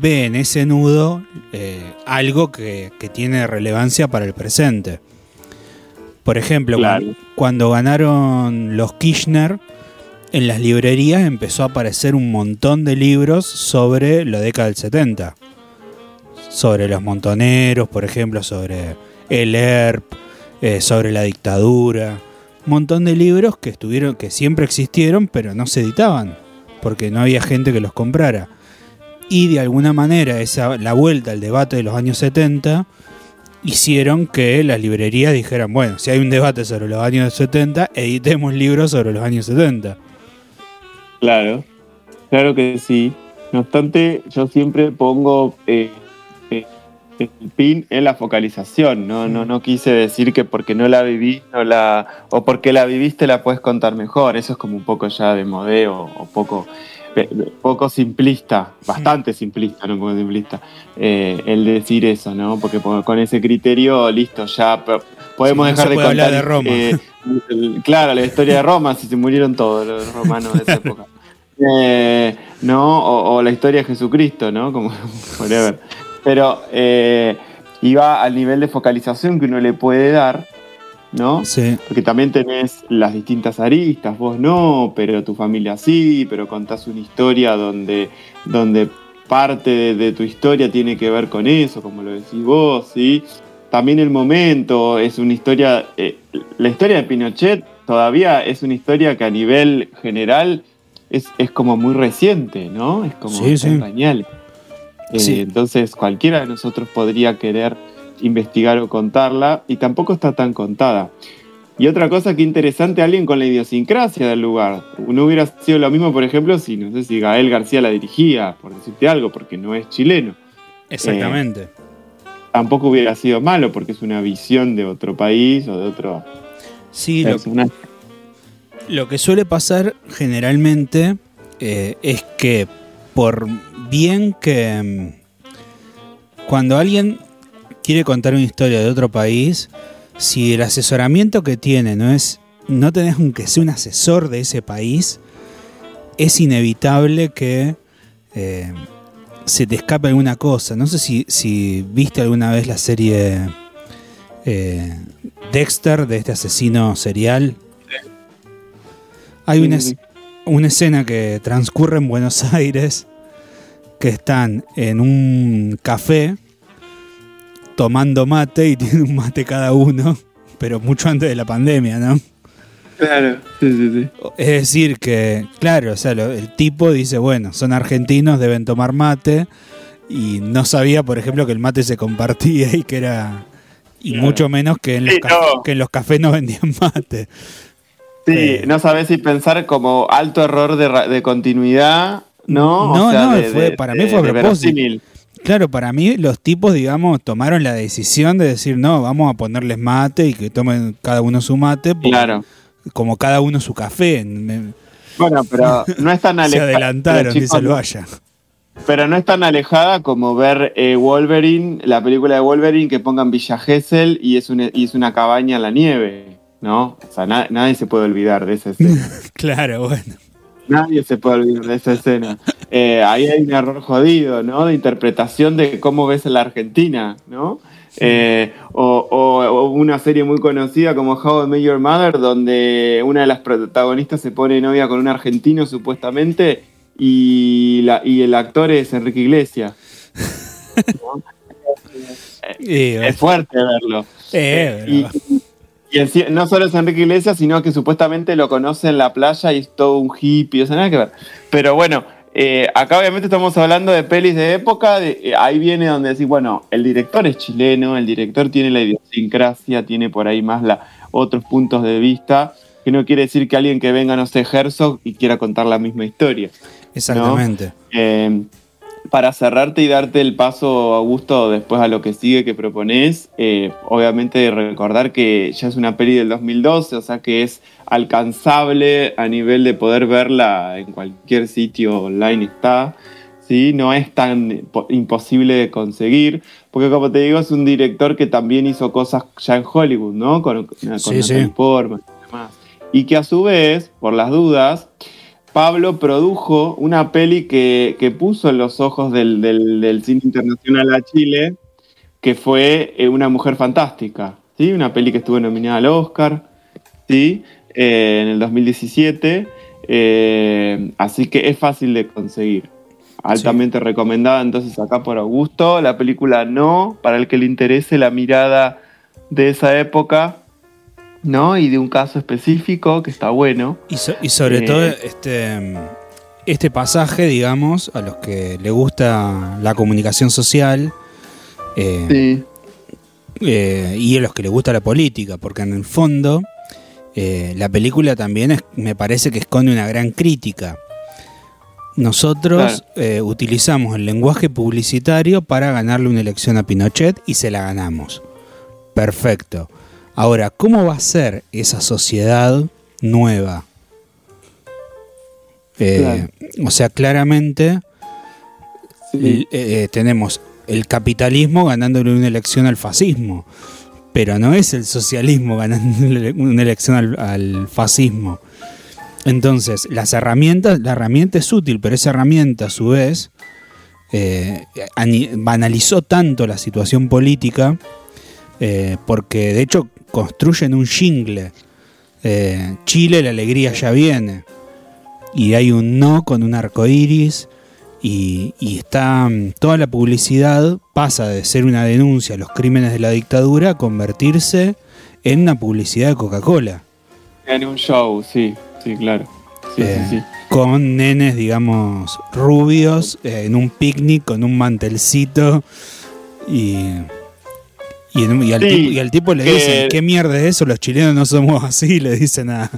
ve en ese nudo eh, algo que, que tiene relevancia para el presente. Por ejemplo, Claro. cuan- cuando ganaron los Kirchner, en las librerías empezó a aparecer un montón de libros sobre la década del 70. Sobre los montoneros, por ejemplo, sobre el ERP, eh, sobre la dictadura. Un montón de libros que estuvieron, que siempre existieron, pero no se editaban, porque no había gente que los comprara. Y de alguna manera esa, la vuelta al debate de los años 70 hicieron que las librerías dijeran, bueno, si hay un debate sobre los años 70, editemos libros sobre los años 70. Claro, claro que sí. No obstante, yo siempre pongo eh, eh, el pin en la focalización. No, no, no quise decir que porque no la viví, no la, o porque la viviste la puedes contar mejor. Eso es como un poco ya de modeo o poco, poco simplista, bastante simplista, no poco simplista, eh, el decir eso, ¿no? Porque po- con ese criterio, listo, ya po- podemos Sí, no dejar de contar. de Roma. eh, claro, la historia de Roma, si se murieron todos los romanos de esa época. Eh, ¿no? O, o la historia de Jesucristo, ¿no? Como whatever. Pero eh, iba al nivel de focalización que uno le puede dar, ¿no? Sí. Porque también tenés las distintas aristas, vos no, pero tu familia sí, pero contás una historia donde, donde parte de, de tu historia tiene que ver con eso, como lo decís vos, ¿sí? También el momento es una historia, eh, la historia de Pinochet todavía es una historia que a nivel general es, es como muy reciente, ¿no? Es como Sí. Eh, Sí. Entonces cualquiera de nosotros podría querer investigar o contarla y tampoco está tan contada. Y otra cosa que interesante, alguien con la idiosincrasia del lugar. No hubiera sido lo mismo, por ejemplo, si no sé si Gael García la dirigía, por decirte algo, porque no es chileno. Exactamente. Tampoco hubiera sido malo, porque es una visión de otro país o de otro sí, lo, personaje. lo que suele pasar generalmente eh, es que por bien que mm, cuando alguien quiere contar una historia de otro país, si el asesoramiento que tiene no es, no tenés aunque sea un asesor de ese país, es inevitable que eh, se te escape alguna cosa. No sé si, si viste alguna vez la serie eh, Dexter de este asesino serial. Hay una, es- una escena que transcurre en Buenos Aires que están en un café tomando mate y tienen un mate cada uno, pero mucho antes de la pandemia, ¿no? Claro, sí, sí, sí. Es decir, que, claro, o sea, lo- el tipo dice, bueno, son argentinos, deben tomar mate, y no sabía, por ejemplo, que el mate se compartía y que era. Y Claro. mucho menos que en, los Sí, no. que en los cafés no vendían mate. Sí, no sabes si pensar como alto error de, de continuidad, ¿no? No, no, de- fue- para mí fue a propósito. Claro, para mí los tipos, digamos, tomaron la decisión de decir, no, vamos a ponerles mate y que tomen cada uno su mate, Claro. como cada uno su café. Bueno, pero no es tan se alejada. adelantaron, pero, dice el Vaya. Pero no es tan alejada como ver eh, Wolverine, la película de Wolverine, que pongan Villa Gesell y es una, y es una cabaña en la nieve, ¿no? O sea, na- nadie se puede olvidar de esa escena. Claro, bueno. nadie se puede olvidar de esa escena. Eh, ahí hay un error jodido, ¿no? De interpretación de cómo ves a la Argentina, ¿no? Eh, o, o- o una serie muy conocida como How I Met Your Mother, donde una de las protagonistas se pone novia con un argentino supuestamente y, la, y el actor es Enrique Iglesias. Eh, Es fuerte verlo. eh, Y, y no solo es Enrique Iglesias, sino que supuestamente lo conoce en la playa y es todo un hippie, o sea, nada que ver. Pero bueno, eh, acá obviamente estamos hablando de pelis de época, de- eh, ahí viene donde decís, bueno, el director es chileno, el director tiene la idiosincrasia, tiene por ahí más la, otros puntos de vista, que no quiere decir que alguien que venga, no sé, Herzog y quiera contar la misma historia. exactamente. Eh, para cerrarte y darte el paso, Augusto, después a lo que sigue que propones, eh, obviamente recordar que ya es una peli del 2012, o sea que es alcanzable a nivel de poder verla en cualquier sitio online está, ¿sí? No es tan po- imposible de conseguir, porque como te digo, es un director que también hizo cosas ya en Hollywood, ¿no? Con, con Sí, sí. Portman y demás. Y que a su vez, por las dudas, Pablo produjo una peli que, que puso en los ojos del, del- del cine internacional a Chile, que fue eh, Una Mujer Fantástica, ¿sí? Una peli que estuvo nominada al Oscar, ¿sí? Eh, en el 2017. eh, así que es fácil de conseguir. Altamente recomendada entonces acá por Augusto. La película no, para el que le interese la mirada de esa época, ¿no? Y de un caso específico que está bueno. Y, so- y sobre Eh, todo este, este pasaje, digamos, a los que le gusta la comunicación social eh, Sí, eh, y a los que le gusta la política, porque en el fondo la película también es- me parece que esconde una gran crítica. Nosotros utilizamos el lenguaje publicitario para ganarle una elección a Pinochet y se la ganamos. Perfecto. Ahora, ¿cómo va a ser esa sociedad nueva? Eh, O sea, claramente sí. l- eh, tenemos el capitalismo ganándole una elección al fascismo, pero no es el socialismo ganándole una elección al, al fascismo. Entonces, las herramientas, la herramienta es útil, pero esa herramienta a su vez eh, banalizó tanto la situación política eh, porque de hecho construyen un jingle. eh, Chile, la alegría ya viene. Y hay un no con un arco iris. Y, y está mm, toda la publicidad pasa de ser una denuncia a los crímenes de la dictadura a convertirse en una publicidad de Coca-Cola. En un show, sí, sí, claro. Sí, Eh, sí, sí. Con nenes, digamos, rubios, eh, en un picnic con un mantelcito. Y, y, en un- y al, Sí, tipo, y al tipo le dicen, ¿qué mierda es eso? Los chilenos no somos así, le dicen a...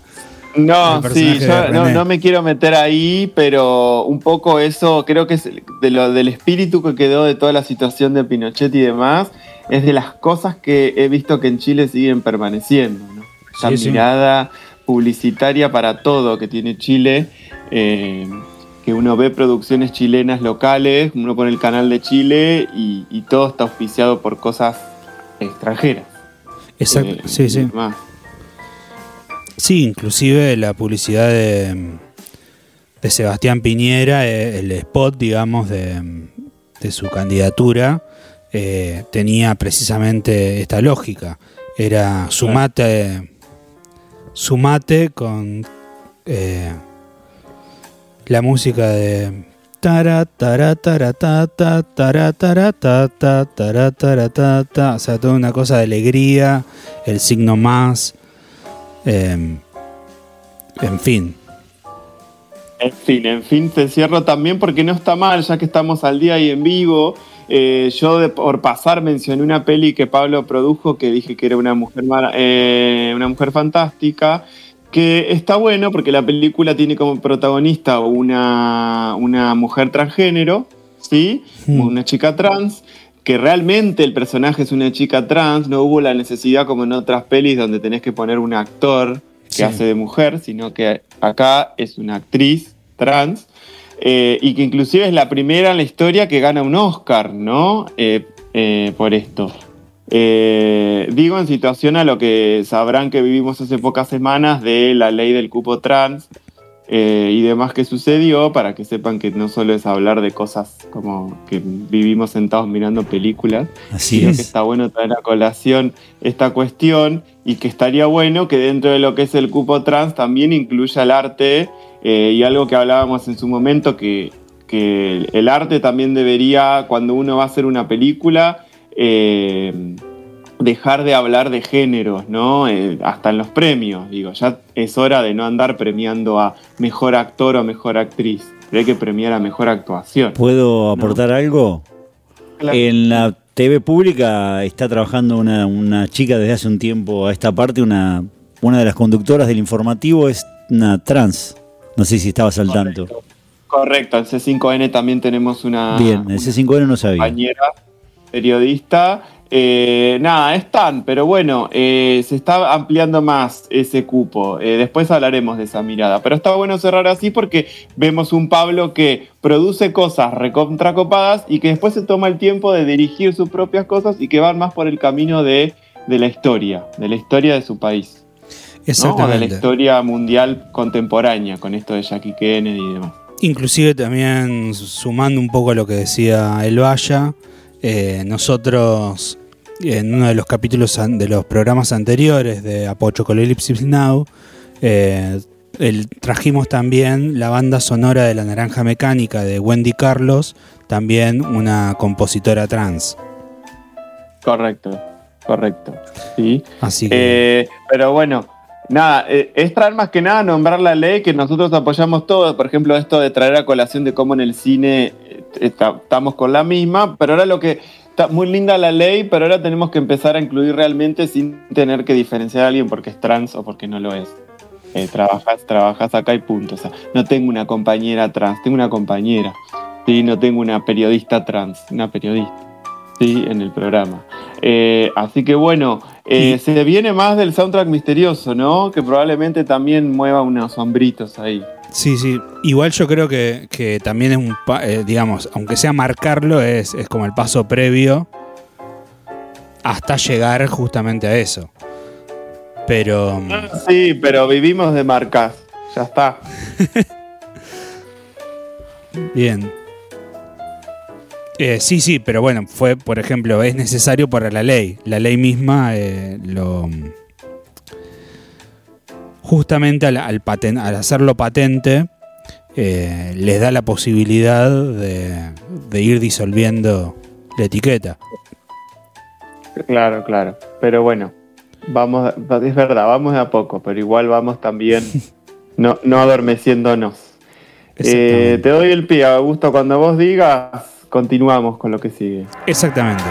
No, sí, yo no, me quiero meter ahí, pero un poco eso, creo que es de lo, del espíritu que quedó de toda la situación de Pinochet y demás, es de las cosas que he visto que en Chile siguen permaneciendo, ¿no? Esa Sí, sí. mirada publicitaria para todo que tiene Chile, eh, que uno ve producciones chilenas locales, uno pone el canal de Chile y, y todo está auspiciado por cosas extranjeras. Exacto, eh, sí, sí. demás. Sí, inclusive la publicidad de, de Sebastián Piñera, el spot, digamos, de, de su candidatura, eh, tenía precisamente esta lógica. Era sumate, sumate con eh, la música de o sea, toda una cosa de alegría, el signo más. Eh, en fin, En fin, en fin, te cierro también porque no está mal, ya que estamos al día y en vivo. Eh, yo por pasar mencioné una peli que Pablo produjo que dije que era una mujer, eh, una mujer fantástica, que está bueno porque la película tiene como protagonista una, una mujer transgénero, ¿sí? Hmm. Una chica trans, que realmente el personaje es una chica trans, no hubo la necesidad como en otras pelis donde tenés que poner un actor que Sí. hace de mujer, sino que acá es una actriz trans eh, y que inclusive es la primera en la historia que gana un Oscar, ¿no? Eh, eh, por esto. Eh, digo en situación a lo que sabrán que vivimos hace pocas semanas de la ley del cupo trans eh, y demás que sucedió, para que sepan que no solo es hablar de cosas como que vivimos sentados mirando películas, Así Creo es. que está bueno traer a colación esta cuestión y que estaría bueno que dentro de lo que es el cupo trans también incluya el arte eh, y algo que hablábamos en su momento, que, que el arte también debería, cuando uno va a hacer una película, eh, dejar de hablar de géneros, ¿no? Eh, hasta en los premios, digo, ya es hora de no andar premiando a mejor actor o mejor actriz, hay que premiar a mejor actuación. ¿Puedo aportar algo? Claro. En la TV pública está trabajando una, una chica desde hace un tiempo a esta parte, una, una de las conductoras del informativo es una trans. No sé si estabas al tanto. Correcto, en C5N también tenemos una, Bien, ese 5N no sabía. compañera periodista eh, nada, están, pero bueno, eh, se está ampliando más ese cupo. Eh, después hablaremos de esa mirada. Pero está bueno cerrar así porque vemos un Pablo que produce cosas recontracopadas y que después se toma el tiempo de dirigir sus propias cosas y que van más por el camino de, de la historia, de la historia de su país. ¿no? O de la Exactamente. historia mundial contemporánea con esto de Jackie Kennedy y demás. Inclusive también sumando un poco a lo que decía El Valla, eh, nosotros en uno de los capítulos de los programas anteriores de Apochocolipsis Now, eh, el- trajimos también la banda sonora de La Naranja Mecánica de Wendy Carlos, también una compositora trans. Correcto, correcto. Sí. Así que Eh, pero bueno, nada, eh, es traer más que nada nombrar la ley que nosotros apoyamos todos. Por ejemplo, esto de traer a colación de cómo en el cine estamos con la misma, pero ahora lo que está muy linda la ley, pero ahora tenemos que empezar a incluir realmente sin tener que diferenciar a alguien porque es trans o porque no lo es. Eh, trabajas, trabajas acá y punto. O sea, no tengo una compañera trans, tengo una compañera. Sí, no tengo una periodista trans, una periodista. Sí, en el programa. Eh, así que bueno, eh, se viene más del soundtrack misterioso, ¿no? Que probablemente también mueva unos sombritos ahí. Sí, sí. Igual yo creo que, que también es un, eh, digamos, aunque sea marcarlo, es, es como el paso previo hasta llegar justamente a eso. Pero mm, Sí, pero vivimos de marcas. Ya está. bien. Eh, sí, sí, pero bueno, fue, por ejemplo, es necesario para la ley. La ley misma eh, lo... Justamente al, al paten- al hacerlo patente, eh, les da la posibilidad de, de ir disolviendo la etiqueta. Claro, claro. Pero bueno, vamos, es verdad, vamos de a poco, pero igual vamos también no, no adormeciéndonos. Eh, te doy el pie, Augusto. Cuando vos digas, continuamos con lo que sigue. Exactamente.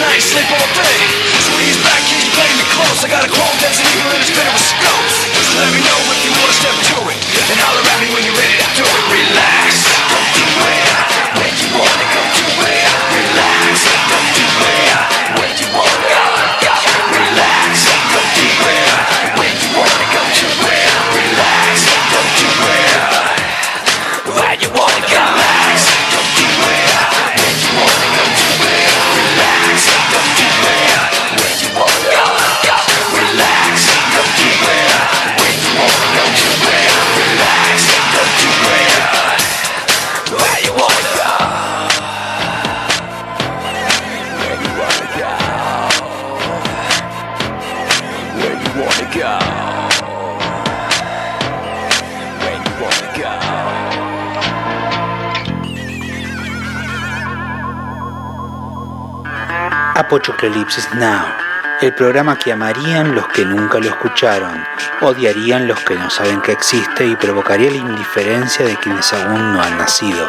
Night, sleep all day. So he's back, he's playing me close. I got a chrome dancing eagle in his bit of a scope. Just let me know if you wanna step to it, and holler at me when you're ready to do it. Relax, don't do it when you wanna go Apochoclipsis Now, el programa que amarían los que nunca lo escucharon, odiarían los que no saben que existe y provocaría la indiferencia de quienes aún no han nacido.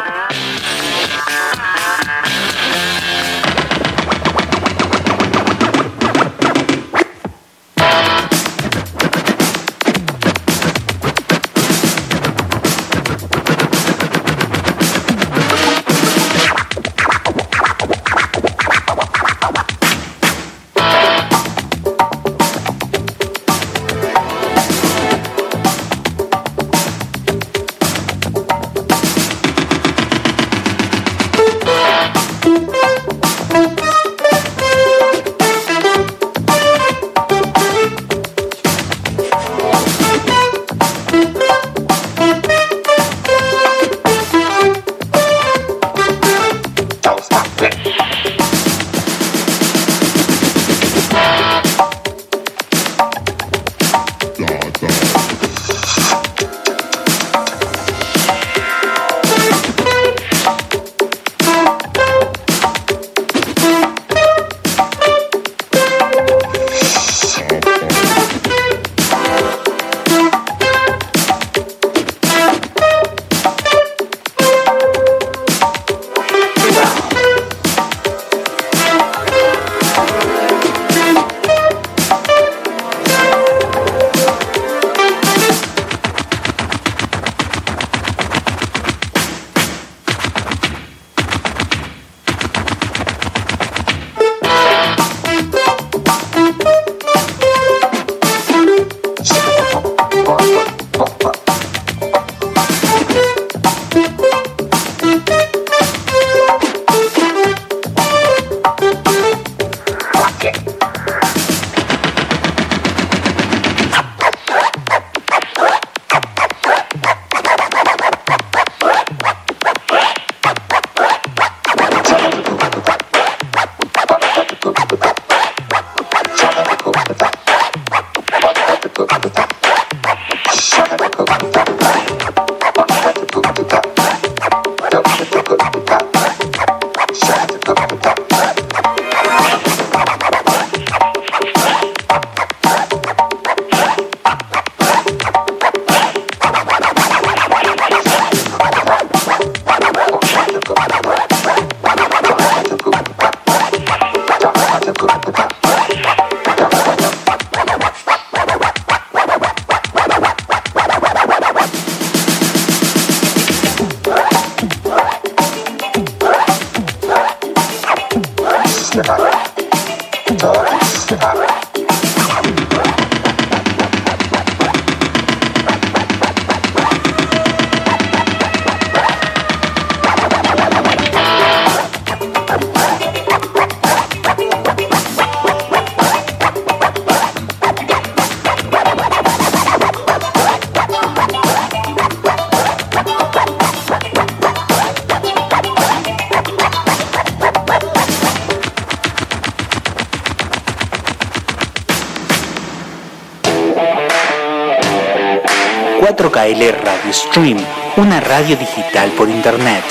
Stream, una radio digital por internet.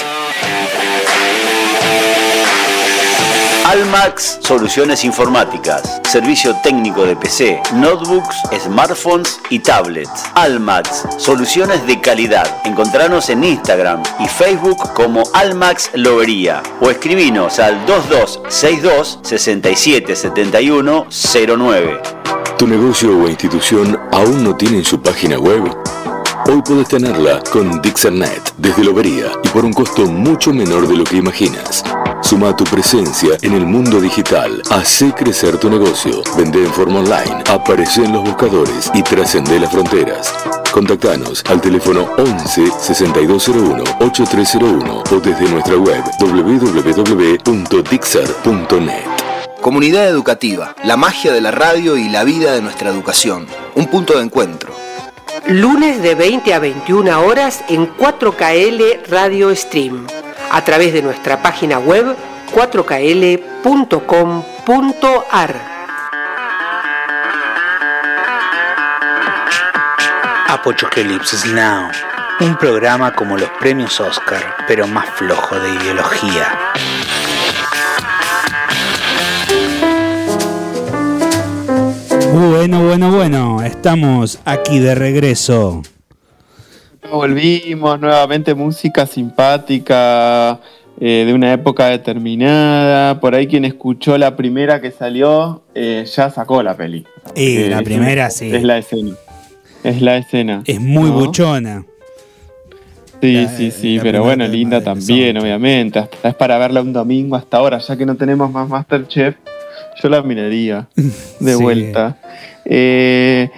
Almax Soluciones Informáticas. Servicio técnico de PC, notebooks, smartphones y tablets. Almax Soluciones de calidad. Encontranos en Instagram y Facebook como Almax Lobería o escribinos al 2262 6771 09. ¿Tu negocio o institución aún no tienen su página web? Hoy puedes tenerla con Dixernet desde Lobería y por un costo mucho menor de lo que imaginas. Suma tu presencia en el mundo digital, hace crecer tu negocio, vende en forma online, aparece en los buscadores y trascende las fronteras. Contactanos al teléfono 11 6201 8301 o desde nuestra web www.dixer.net. Comunidad educativa, la magia de la radio y la vida de nuestra educación. Un punto de encuentro. Lunes de 20 a 21 horas en 4KL Radio Stream, a través de nuestra página web 4kl.com.ar. Apochocalipsis Now, un programa como los premios Oscar, pero más flojo de ideología. Bueno, bueno, bueno, estamos aquí de regreso. Volvimos nuevamente, música simpática, eh, de una época determinada. Por ahí quien escuchó la primera que salió, eh, ya sacó la peli. Y Eh, la es primera sí. Es la escena. Es la escena. Es muy ¿no? buchona. Sí, La- sí, sí, pero bueno, linda también, obviamente. Hasta es para verla un domingo hasta ahora, ya que no tenemos más Masterchef, yo la miraría de Sí. vuelta. Eh,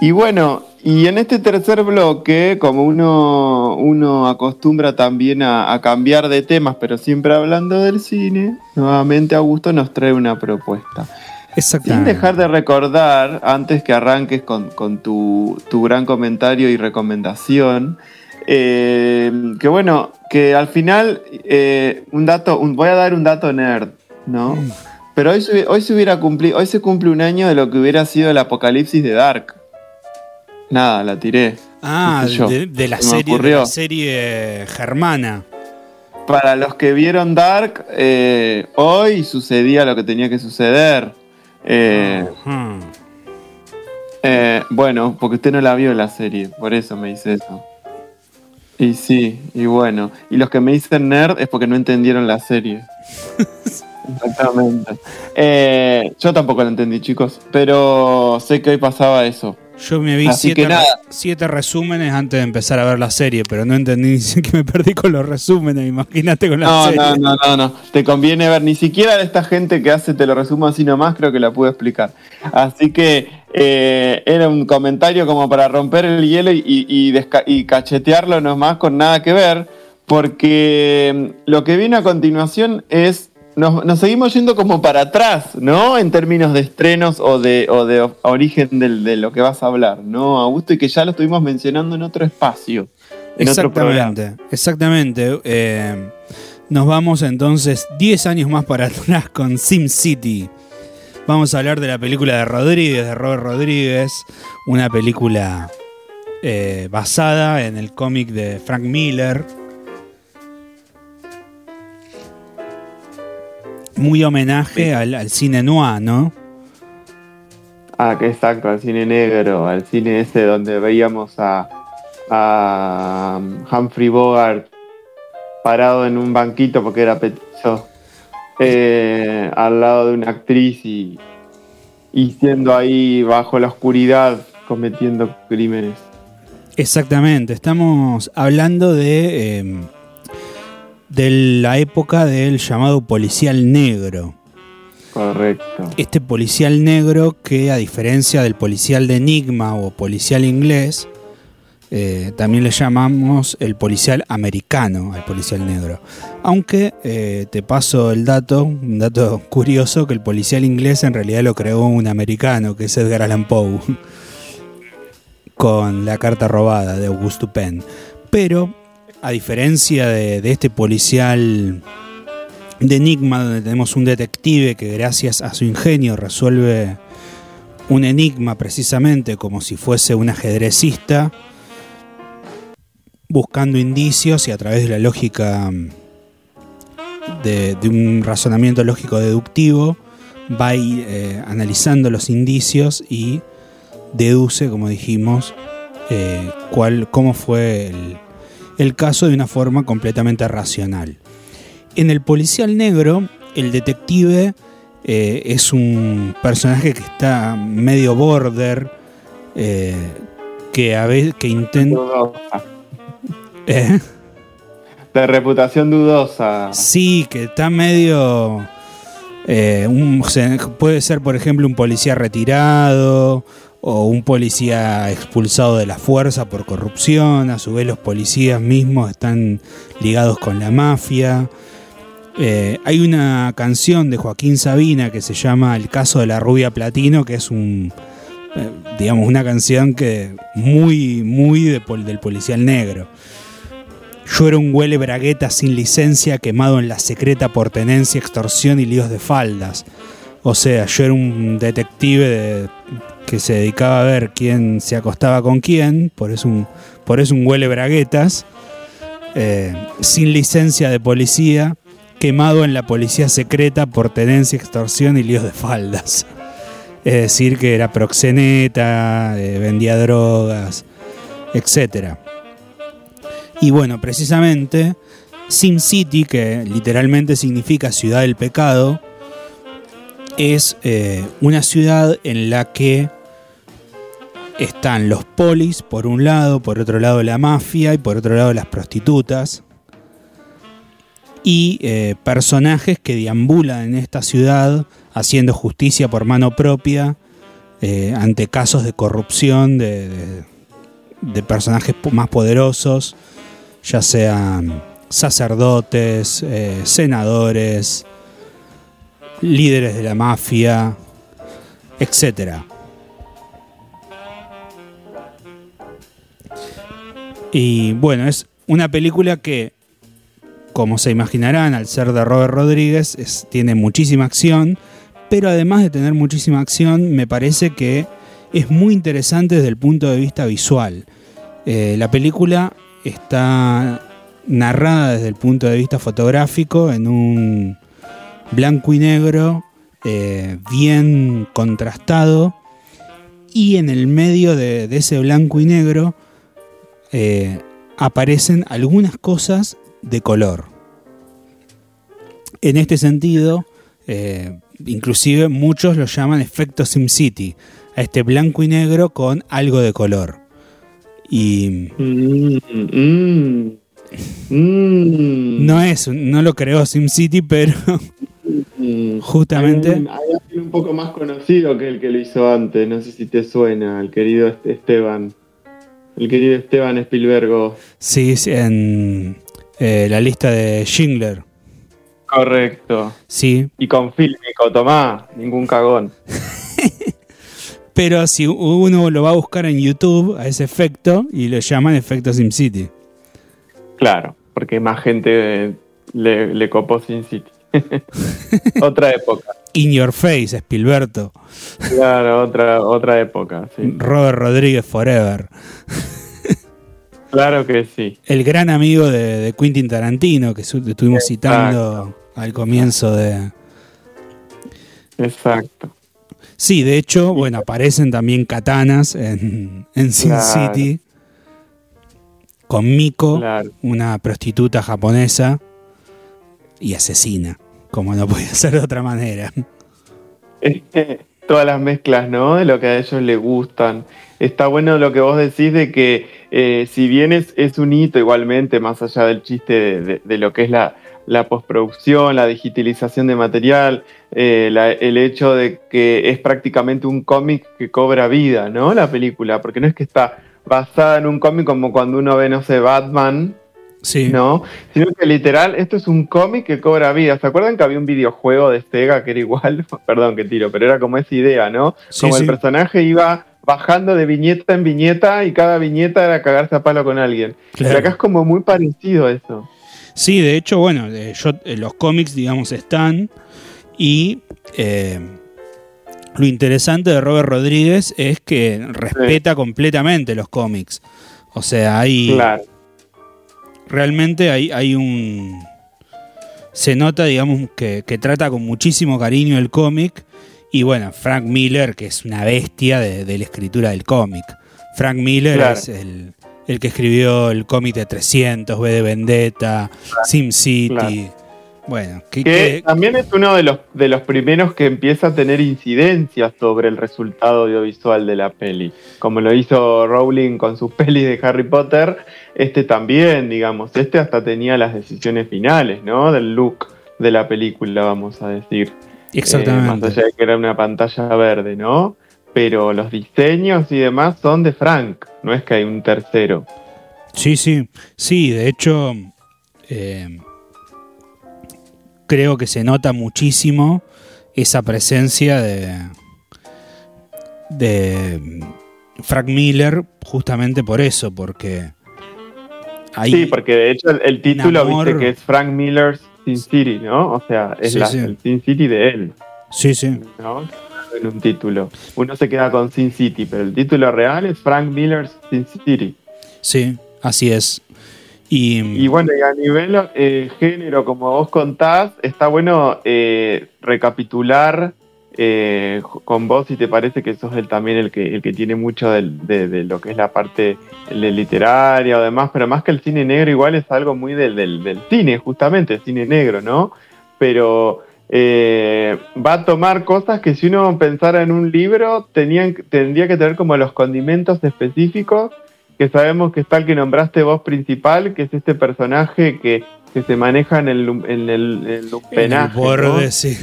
y bueno, y en este tercer bloque, como uno, uno acostumbra también a, a cambiar de temas, pero siempre hablando del cine, nuevamente Augusto nos trae una propuesta. Sin dejar de recordar, antes que arranques con, con tu, tu gran comentario y recomendación, eh, que bueno, que al final, eh, un dato, un- voy a dar un dato nerd, ¿no? Pero hoy, se- hoy se hubiera cumplido, hoy se cumple un año de lo que hubiera sido el apocalipsis de Dark. Nada, la tiré. Ah, qué sé de, de la serie, de la serie germana. Para los que vieron Dark, eh, hoy sucedía lo que tenía que suceder. Eh. Eh, bueno, porque usted no la vio la serie, por eso me dice eso. Y sí, y bueno. Y los que me dicen nerd es porque no entendieron la serie. Exactamente. Eh, yo tampoco la entendí, chicos, pero sé que hoy pasaba eso. Yo me vi Así siete, resúmenes antes de empezar a ver la serie, pero no entendí que me perdí con los resúmenes, imagínate con la No, serie. no, no, no, no. Te conviene ver, ni siquiera de esta gente que hace, te lo resumo así nomás, creo que la pude explicar. Así que eh, era un comentario como para romper el hielo y, y- y cachetearlo nomás con nada que ver, porque mm, lo que viene a continuación es. Nos, nos seguimos yendo como para atrás, ¿no? En términos de estrenos o de, o de origen de lo que vas a hablar, ¿no, Augusto? Y que ya lo estuvimos mencionando en otro espacio, en otro programa. Exactamente, exactamente. Eh, nos vamos entonces 10 años más para atrás con Sim City. Vamos a hablar de la película de Rodríguez, de Robert Rodríguez, una película eh, basada en el cómic de Frank Miller. Muy homenaje al, al cine noir, ¿no? Ah, que exacto, al cine negro, al cine ese donde veíamos a, a um, Humphrey Bogart parado en un banquito porque era petizo, eh, al lado de una actriz y, y siendo ahí bajo la oscuridad cometiendo crímenes. Exactamente, estamos hablando de, eh, de la época del llamado policial negro. Correcto. Este policial negro que a diferencia del policial de enigma o policial inglés, eh, también le llamamos el policial americano al policial negro. Aunque eh, te paso el dato, un dato curioso, que el policial inglés en realidad lo creó un americano, que es Edgar Allan Poe, con la carta robada de Augusto Penn. Pero, a diferencia de, este policial de enigma, donde tenemos un detective que gracias a su ingenio resuelve un enigma precisamente como si fuese un ajedrecista, buscando indicios y a través de la lógica mm, de, un razonamiento lógico deductivo, va eh, analizando los indicios y deduce, como dijimos, eh, cuál, cómo fue el, el caso de una forma completamente racional. En el policial negro, el detective eh, es un personaje que está medio border, eh, que a veces que intenta... ¿Eh? De reputación dudosa. Sí, que está medio. eh, un- puede ser, por ejemplo, un policía retirado o un policía expulsado de la fuerza por corrupción. A su vez, los policías mismos están ligados con la mafia. Eh, hay una canción de Joaquín Sabina que se llama El caso de la rubia platino, que es un. eh, digamos, una canción que muy, muy del policial negro. Yo era un huele bragueta sin licencia quemado en la secreta por tenencia, extorsión y líos de faldas. O sea, yo era un detective de- que se dedicaba a ver quién se acostaba con quién, por eso un, por eso un huele braguetas, eh, sin licencia de policía, quemado en la policía secreta por tenencia, extorsión y líos de faldas. Es decir, que era proxeneta, eh, vendía drogas, etc. Y bueno, precisamente Sin City, que literalmente significa ciudad del pecado, es eh, una ciudad en la que están los polis por un lado, por otro lado la mafia y por otro lado las prostitutas. Y eh, personajes que deambulan en esta ciudad haciendo justicia por mano propia eh, ante casos de corrupción de, personajes más poderosos, ya sean sacerdotes, eh, senadores, líderes de la mafia, etcétera. Y bueno, es una película que, como se imaginarán, al ser de Robert Rodríguez, tiene muchísima acción, pero además de tener muchísima acción, me parece que es muy interesante desde el punto de vista visual. Eh, la película está narrada desde el punto de vista fotográfico en un blanco y negro eh, bien contrastado y en el medio de ese blanco y negro eh, aparecen algunas cosas de color. En este sentido, eh, inclusive muchos lo llaman efecto SimCity, a este blanco y negro con algo de color. Y Mm, mm, mm. no es, no lo creó SimCity, pero justamente Hay un, hay un poco más conocido que el que lo hizo antes. No sé si te suena, el querido Est- Esteban. El querido Esteban Spielberg. sí, en eh, la lista de Schindler. Correcto. Sí, Y con fílmico, tomá, ningún cagón. pero si uno lo va a buscar en YouTube a ese efecto y lo llaman efecto SimCity. Claro, porque más gente le, le copó Sin City. otra época. In Your Face, Spielberto. Claro, otra, otra época, sí. Robert Rodríguez Forever. Claro que sí. El gran amigo de, de Quentin Tarantino que su- estuvimos citando al comienzo de... Exacto. Sí, de hecho, bueno, aparecen también katanas en, en Sin Claro. City. Con Miko, Claro. una prostituta japonesa y asesina, como no podía ser de otra manera. Todas las mezclas, ¿no? De lo que a ellos les gustan. Está bueno lo que vos decís de que eh, si bien es, es un hito igualmente, más allá del chiste de, de- lo que es la, la postproducción, la digitalización de material, eh, el hecho de que es prácticamente un cómic que cobra vida, ¿no? La película, porque no es que está basada en un cómic como cuando uno ve, no sé, Batman, Sí, ¿no? Sino que literal, esto es un cómic que cobra vida. ¿Se acuerdan que había un videojuego de Sega que era igual? Perdón que tiro, pero era como esa idea, ¿no? Sí, como sí. el personaje iba bajando de viñeta en viñeta y cada viñeta era cagarse a palo con alguien. Claro. Pero acá es como muy parecido a eso. Sí, de hecho, bueno, eh, yo, eh, los cómics, digamos, están. Y eh, lo interesante de Robert Rodríguez es que respeta completamente los cómics. O sea, hay. Claro. Realmente hay, hay un. Se nota, digamos, que, que trata con muchísimo cariño el cómic. Y bueno, Frank Miller, que es una bestia de, de la escritura del cómic. Frank Miller Claro. es el, el que escribió el cómic de 300, V de Vendetta, Sim City. Claro. Bueno, que, Que también es uno de los, de los primeros que empieza a tener incidencias sobre el resultado audiovisual de la peli. Como lo hizo Rowling con sus pelis de Harry Potter, este también, digamos, este hasta tenía las decisiones finales, ¿no? Del look de la película, vamos a decir. Eh, Exactamente. más allá de que era una pantalla verde, ¿no? Pero los diseños y demás son de Frank, no es que hay un tercero. Sí, sí, sí, de hecho, eh, creo que se nota muchísimo esa presencia de, de Frank Miller justamente por eso, porque hay, Sí, porque de hecho el, el título, amor. viste que es Frank Miller's Sin City, ¿no? O sea, es Sí, la- sí. el Sin City de él, sí, sí, ¿no? En un título. Uno se queda con Sin City, pero el título real es Frank Miller's Sin City. sí, así es. Y, bueno, y a nivel eh, género, como vos contás, está bueno eh, recapitular eh, con vos si te parece que sos el, también el que, el que tiene mucho de, lo que es la parte literaria o demás, pero más que el cine negro igual es algo muy del, del, cine, justamente, el cine negro, ¿no? Pero va a tomar cosas que si uno pensara en un libro tendría que tener como los condimentos específicos que sabemos que está el que nombraste vos principal, que es este personaje que, que se maneja en el, en el, en el En el lumpenaje, borde, ¿no? sí.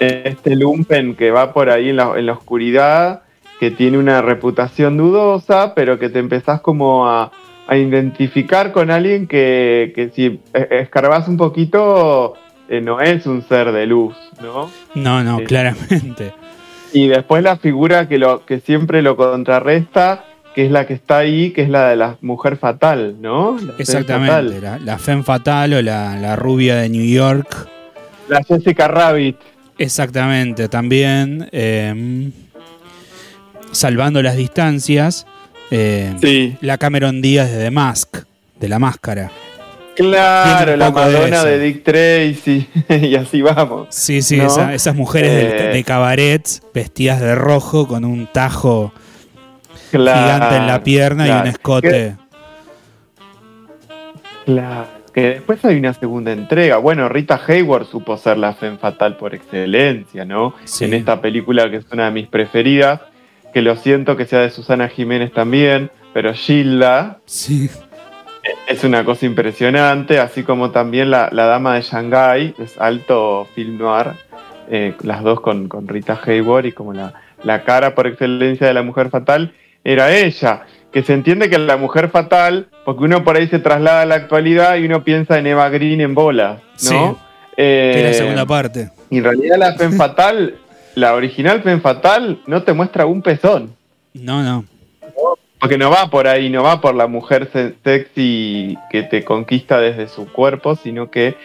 este lumpen que va por ahí en la, en la oscuridad, que tiene una reputación dudosa, pero que te empezás como a, a identificar con alguien que, que si e- escarbás un poquito eh, no es un ser de luz, ¿no? No, no, Sí. claramente. Y después la figura que, lo, que siempre lo contrarresta, que es la que está ahí, que es la de la mujer fatal, ¿no? La Exactamente. fatal. La, la femme fatal o la, la rubia de New York. La Jessica Rabbit. Exactamente, también. eh, salvando las distancias. eh, Sí. La Cameron Díaz de The Mask, de la máscara. Claro, la de Madonna de, Dick Tracy. y así vamos. Sí, sí, ¿no? esa- esas mujeres de, Eh, de cabaret vestidas de rojo con un tajo claro, gigante en la pierna y un escote. Claro, que después hay una segunda entrega. Bueno, Rita Hayward supo ser la femme fatal por excelencia, ¿no? Sí. En esta película que es una de mis preferidas, que lo siento que sea de Susana Jiménez también, pero Gilda Sí. es una cosa impresionante, así como también la, la Dama de Shanghái, es alto film noir, eh, las dos con, con Rita Hayward y como la, la cara por excelencia de la mujer fatal era ella. Que se entiende que la mujer fatal, porque uno por ahí se traslada a la actualidad y uno piensa en Eva Green en bola, Sí, ¿no? Eh, que es la segunda parte. y en realidad la femme fatal, la original femme fatal, no te muestra un pezón. No, no. Porque no va por ahí, no va por la mujer se- sexy que te conquista desde su cuerpo, sino que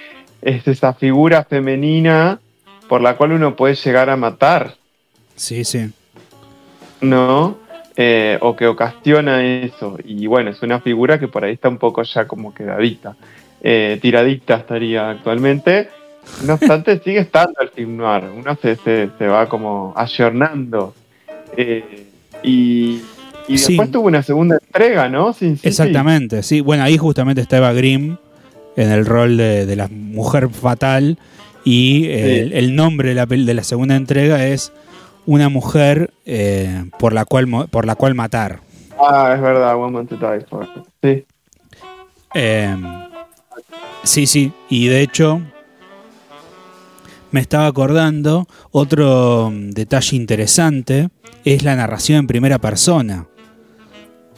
es esa figura femenina por la cual uno puede llegar a matar, Sí, sí. ¿no? Eh, o que ocasiona eso. Y bueno, es una figura que por ahí está un poco ya como quedadita. Eh, tiradita estaría actualmente. No obstante, sigue estando el film noir. Uno se, se, se va como ayornando. Eh, y, y Sí. después tuvo una segunda entrega, ¿no? Sin City. Exactamente, sí. Bueno, ahí justamente está Eva Grimm en el rol de, de la mujer fatal y el, Sí. el nombre de la, de la segunda entrega es Una mujer eh, por, la cual, por la cual matar. Ah, es verdad, Woman to Die For. Sí. Eh, sí, sí, y de hecho me estaba acordando, otro mm, detalle interesante es la narración en primera persona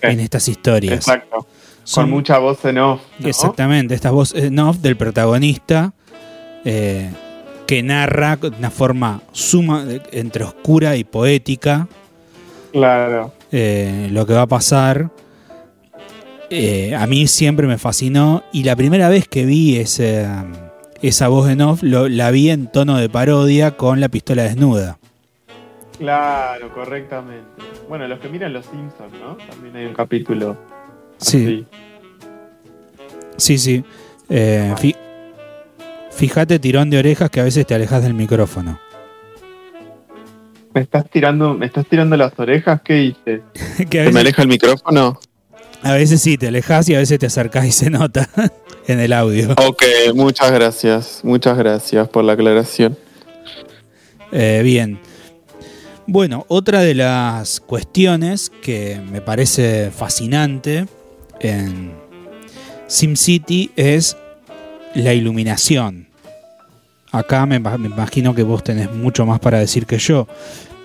en estas historias. Exacto. Son- Con mucha voz en off. ¿no? Exactamente, esta voz en off del protagonista eh, que narra de una forma suma de- entre oscura y poética Claro. eh, lo que va a pasar. Eh, a mí siempre me fascinó y la primera vez que vi ese, esa voz en off lo- la vi en tono de parodia con la pistola desnuda. Claro, correctamente. Bueno, los que miran Los Simpsons, ¿no? También hay un capítulo. Sí, sí, sí. Eh, fi- fíjate, tirón de orejas que a veces te alejas del micrófono. ¿Me estás tirando, me estás tirando las orejas? ¿Qué dices? que a ¿Se me aleja el micrófono? a veces sí, te alejas y a veces te acercás y se nota en el audio. Ok, muchas gracias. Muchas gracias por la aclaración. Eh, bien. Bueno, otra de las cuestiones que me parece fascinante en SimCity es la iluminación. Acá me, me imagino que vos tenés mucho más para decir que yo,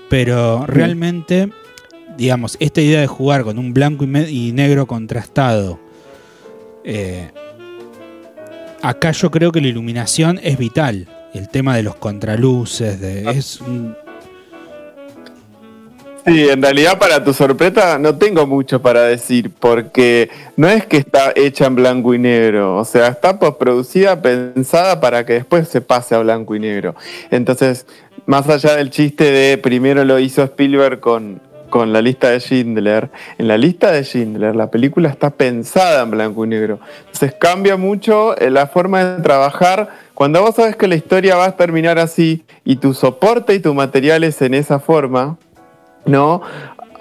pero realmente, digamos, esta idea de jugar con un blanco y, negro contrastado, eh, acá yo creo que la iluminación es vital. El tema de los contraluces, de, es un- Sí, en realidad para tu sorpresa no tengo mucho para decir, porque no es que está hecha en blanco y negro, o sea, está postproducida, pensada para que después se pase a blanco y negro. Entonces, más allá del chiste de primero lo hizo Spielberg con, con la lista de Schindler. En la lista de Schindler, la película está pensada en blanco y negro. Entonces cambia mucho eh, la forma de trabajar. Cuando vos sabes que la historia va a terminar así y tu soporte y tu material es en esa forma, ¿no?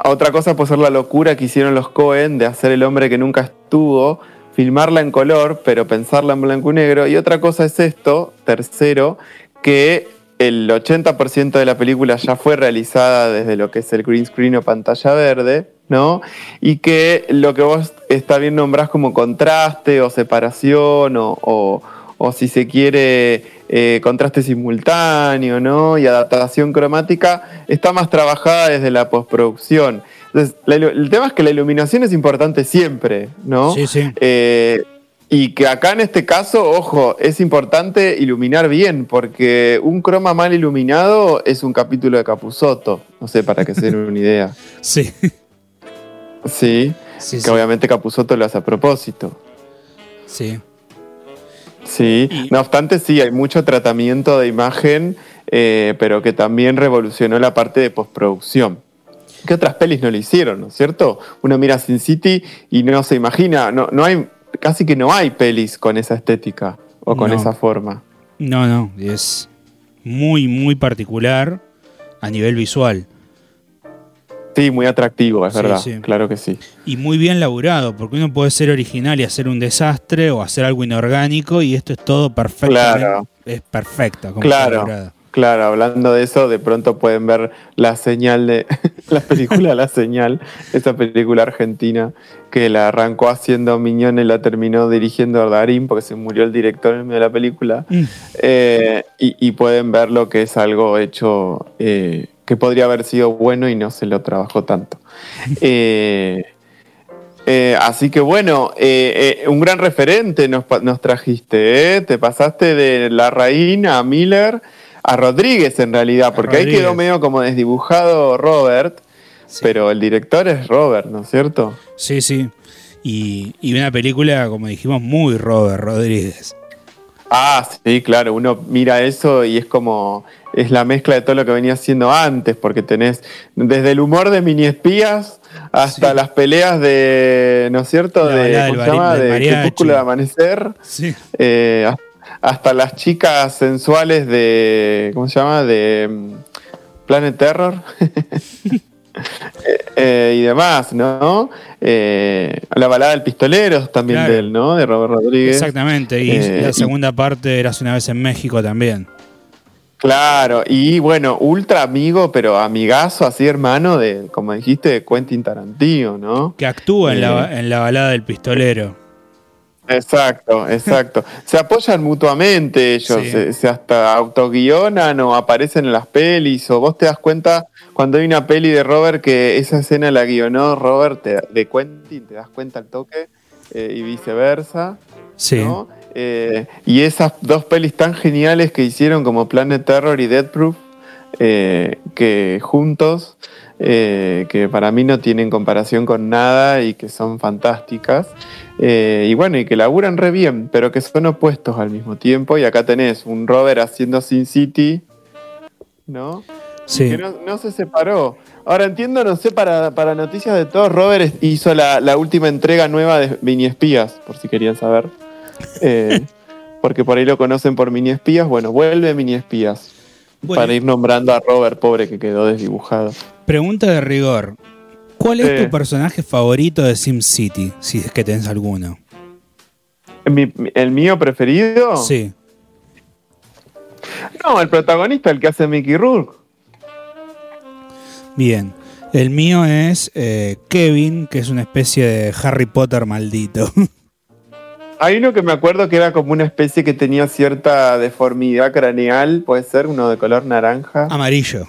Otra cosa puede ser la locura que hicieron los Cohen de hacer el hombre que nunca estuvo, filmarla en color, pero pensarla en blanco y negro. Y otra cosa es esto, tercero, que el 80% de la película ya fue realizada desde lo que es el green screen o pantalla verde, ¿no? Y que lo que vos está bien nombrás como contraste o separación o, o- o si se quiere eh, contraste simultáneo, ¿no? Y adaptación cromática está más trabajada desde la postproducción. Entonces, la ilu- el tema es que la iluminación es importante siempre, ¿no? Sí, sí. Eh, y que acá en este caso, ojo, es importante iluminar bien, porque un croma mal iluminado es un capítulo de Capusotto. No sé, para que se den una idea. Sí. Sí, Sí, que sí. obviamente Capusotto lo hace a propósito. Sí. Sí, no obstante, sí, hay mucho tratamiento de imagen, eh, pero que también revolucionó la parte de postproducción. ¿Qué otras pelis no le hicieron, no es cierto? Uno mira Sin City y no se imagina, no, no hay, casi que no hay pelis con esa estética o con No. esa forma. No, no, es muy, muy particular a nivel visual. Sí, muy atractivo, es Sí, verdad, sí. claro que sí. Y muy bien laburado, porque uno puede ser original y hacer un desastre o hacer algo inorgánico y esto es todo perfecto. Claro. Es perfecto. como Claro, claro, hablando de eso, de pronto pueden ver la señal de la película La Señal, esa película argentina que la arrancó haciendo Miñón y la terminó dirigiendo Darín porque se murió el director en medio de la película. Mm. Eh, y, y pueden ver lo que es algo hecho eh, que podría haber sido bueno y no se lo trabajó tanto. Eh, eh, así que bueno, eh, un gran referente nos, nos trajiste. Te pasaste de la Reina a Miller a Rodríguez en realidad, porque ahí quedó medio como desdibujado Robert, pero el director es Robert, ¿no es cierto? Sí, sí. Y, y una película, como dijimos, muy Robert Rodríguez. Ah, sí, claro, uno mira eso y es como, es la mezcla de todo lo que venía haciendo antes, porque tenés desde el humor de mini espías hasta las peleas de, ¿no es cierto?, La de, ¿cómo se llama? De. Crepúsculo de Amanecer, Sí. eh, hasta- hasta las chicas sensuales de, ¿cómo se llama?, de mm, Planet Terror. Eh, eh, y demás, ¿no? Eh, la balada del pistolero también Claro. de él, ¿no? De Robert Rodríguez. Exactamente. Y la segunda parte eras una vez en México también. Claro, y bueno, ultra amigo, pero amigazo, así hermano de, como dijiste, de Quentin Tarantino, ¿no? Que actúa en, la, en la balada del pistolero. Exacto, exacto. se apoyan mutuamente ellos, Sí. se, se hasta autoguionan o aparecen en las pelis, o vos te das cuenta cuando hay una peli de Robert que esa escena la guionó Robert te- de Quentin, te das cuenta al toque, eh, y viceversa. Sí. ¿no? Eh, y esas dos pelis tan geniales que hicieron como Planet Terror y Dead Proof, eh, que juntos, que para mí no tienen comparación con nada y que son fantásticas. Y bueno, y que laburan re bien, pero que son opuestos al mismo tiempo. Y acá tenés un Robert haciendo Sin City, ¿no? Sí. Que no, no se separó. Ahora entiendo, no sé, para, para noticias de todos, Robert hizo la, la última entrega nueva de Mini Espías, por si querían saber. Eh, porque por ahí lo conocen por Mini Espías. Bueno, vuelve Mini Espías. Bueno. Para ir nombrando a Robert, pobre que quedó desdibujado. Pregunta de rigor. ¿Cuál es tu personaje favorito de SimCity? Si es que tenés alguno. Mi- ¿El mío preferido? Sí. No, el protagonista, el que hace Mickey Rourke. Bien. El mío es eh, Kevin, que es una especie de Harry Potter maldito. Hay uno que me acuerdo que era como una especie que tenía cierta deformidad craneal, puede ser, uno de color naranja. Amarillo.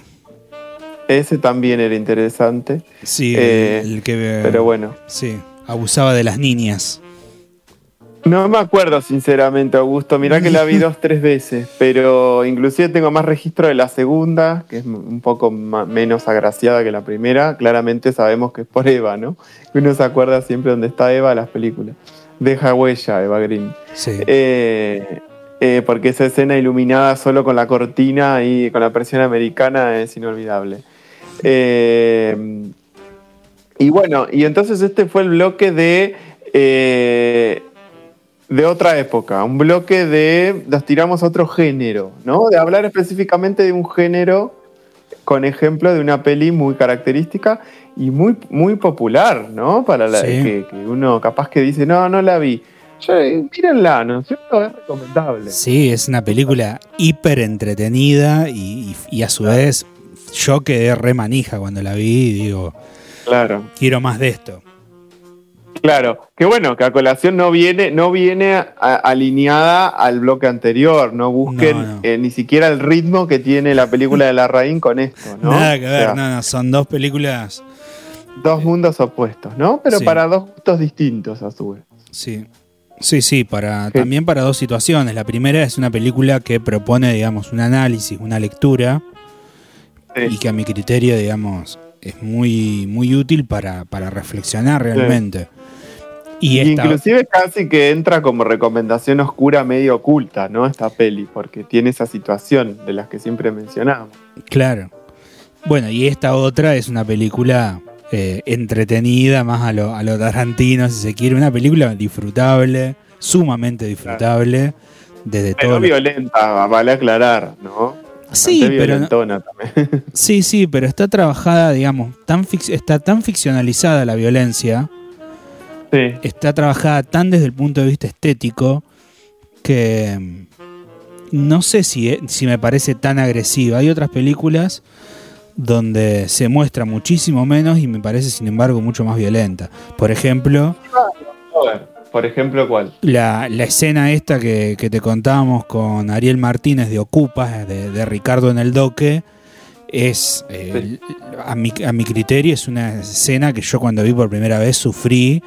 Ese también era interesante. Sí, Eh, el, el que. pero bueno. Sí, abusaba de las niñas. No me acuerdo sinceramente, Augusto. Mirá que la vi dos, tres veces, pero inclusive tengo más registro de la segunda, que es un poco menos agraciada que la primera. Claramente sabemos que es por Eva, ¿no? Que uno se acuerda siempre dónde está Eva en las películas. Deja huella, Eva Green. Sí. Eh, eh, porque esa escena iluminada solo con la cortina y con la presión americana es inolvidable. Eh, Y bueno, y entonces este fue el bloque de, de otra época, un bloque de, nos tiramos a otro género, ¿no? De hablar específicamente de un género con ejemplo de una peli muy característica y muy, muy popular, ¿no? Para la Sí. que, que uno capaz que dice, no, no la vi. Yo, eh, mírenla, ¿no es cierto? Es recomendable. Sí, es una película hiper entretenida y, y- y a su vez yo quedé re manija cuando la vi y digo, Claro. quiero más de esto. Claro, que bueno, que a colación no viene, no viene a- alineada al bloque anterior, no busquen No, no. eh, ni siquiera el ritmo que tiene la película de la Raín con esto, ¿no? Nada que O ver, sea, no, no, son dos películas, Dos mundos opuestos, ¿no? Pero Sí. para dos gustos distintos a su vez. sí. Sí, sí, para, Sí. también para dos situaciones. La primera es una película que propone, digamos, un análisis, una lectura, y que a mi criterio, digamos, es muy, muy útil para, para reflexionar realmente. Y esta, inclusive casi que entra como recomendación oscura medio oculta, ¿no? Esta peli, porque tiene esa situación de las que siempre mencionamos. Claro. Bueno, y esta otra es una película eh, entretenida, más a lo, a lo Tarantino, si se quiere. Una película disfrutable, sumamente disfrutable, desde Pero todo. violenta, vale aclarar, ¿no? Sí, pero también. Sí, sí, pero está trabajada, digamos, tan está tan ficcionalizada la violencia. Está trabajada tan desde el punto de vista estético que mm, no sé si, si me parece tan agresiva. Hay otras películas donde se muestra muchísimo menos y me parece, sin embargo, mucho más violenta. Por ejemplo, por ejemplo, ¿cuál? la, la escena esta que, que te contábamos con Ariel Martínez de Ocupas, de, de Ricardo en el Doque, es, eh, a, mi, a mi criterio, es una escena que yo cuando vi por primera vez sufrí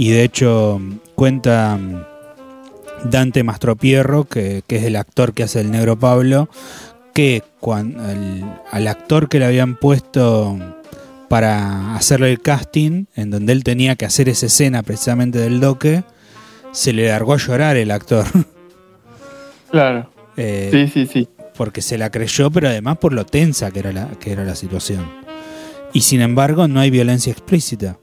y de hecho cuenta mm, Dante Mastropierro, que, que es el actor que hace el negro Pablo, que el- al actor que le habían puesto para hacerle el casting, en donde él tenía que hacer esa escena precisamente del doque, se le largó a llorar el actor. Claro. Eh, Sí, sí, sí. Porque se la creyó, pero además por lo tensa que era la, que era la situación. Y sin embargo, no hay violencia explícita.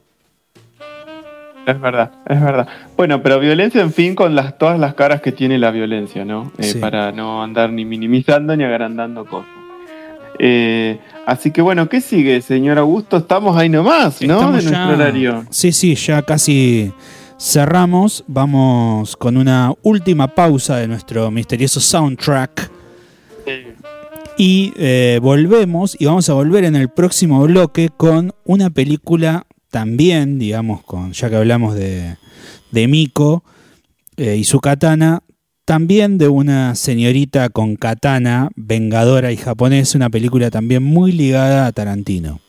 Es verdad, es verdad. Bueno, pero violencia, en fin, con las, todas las caras que tiene la violencia, ¿no? Eh, Sí. Para no andar ni minimizando ni agrandando cosas. Eh, así que bueno, ¿qué sigue, señor Augusto? Estamos ahí nomás, ¿no? Estamos de ya- nuestro horario. Sí, sí, ya casi cerramos. Vamos con una última pausa de nuestro misterioso soundtrack. Y eh, volvemos, y vamos a volver en el próximo bloque con una película también, digamos, con ya que hablamos de, de Miko eh, y su katana, también de una señorita con katana, vengadora y japonesa, una película también muy ligada a Tarantino.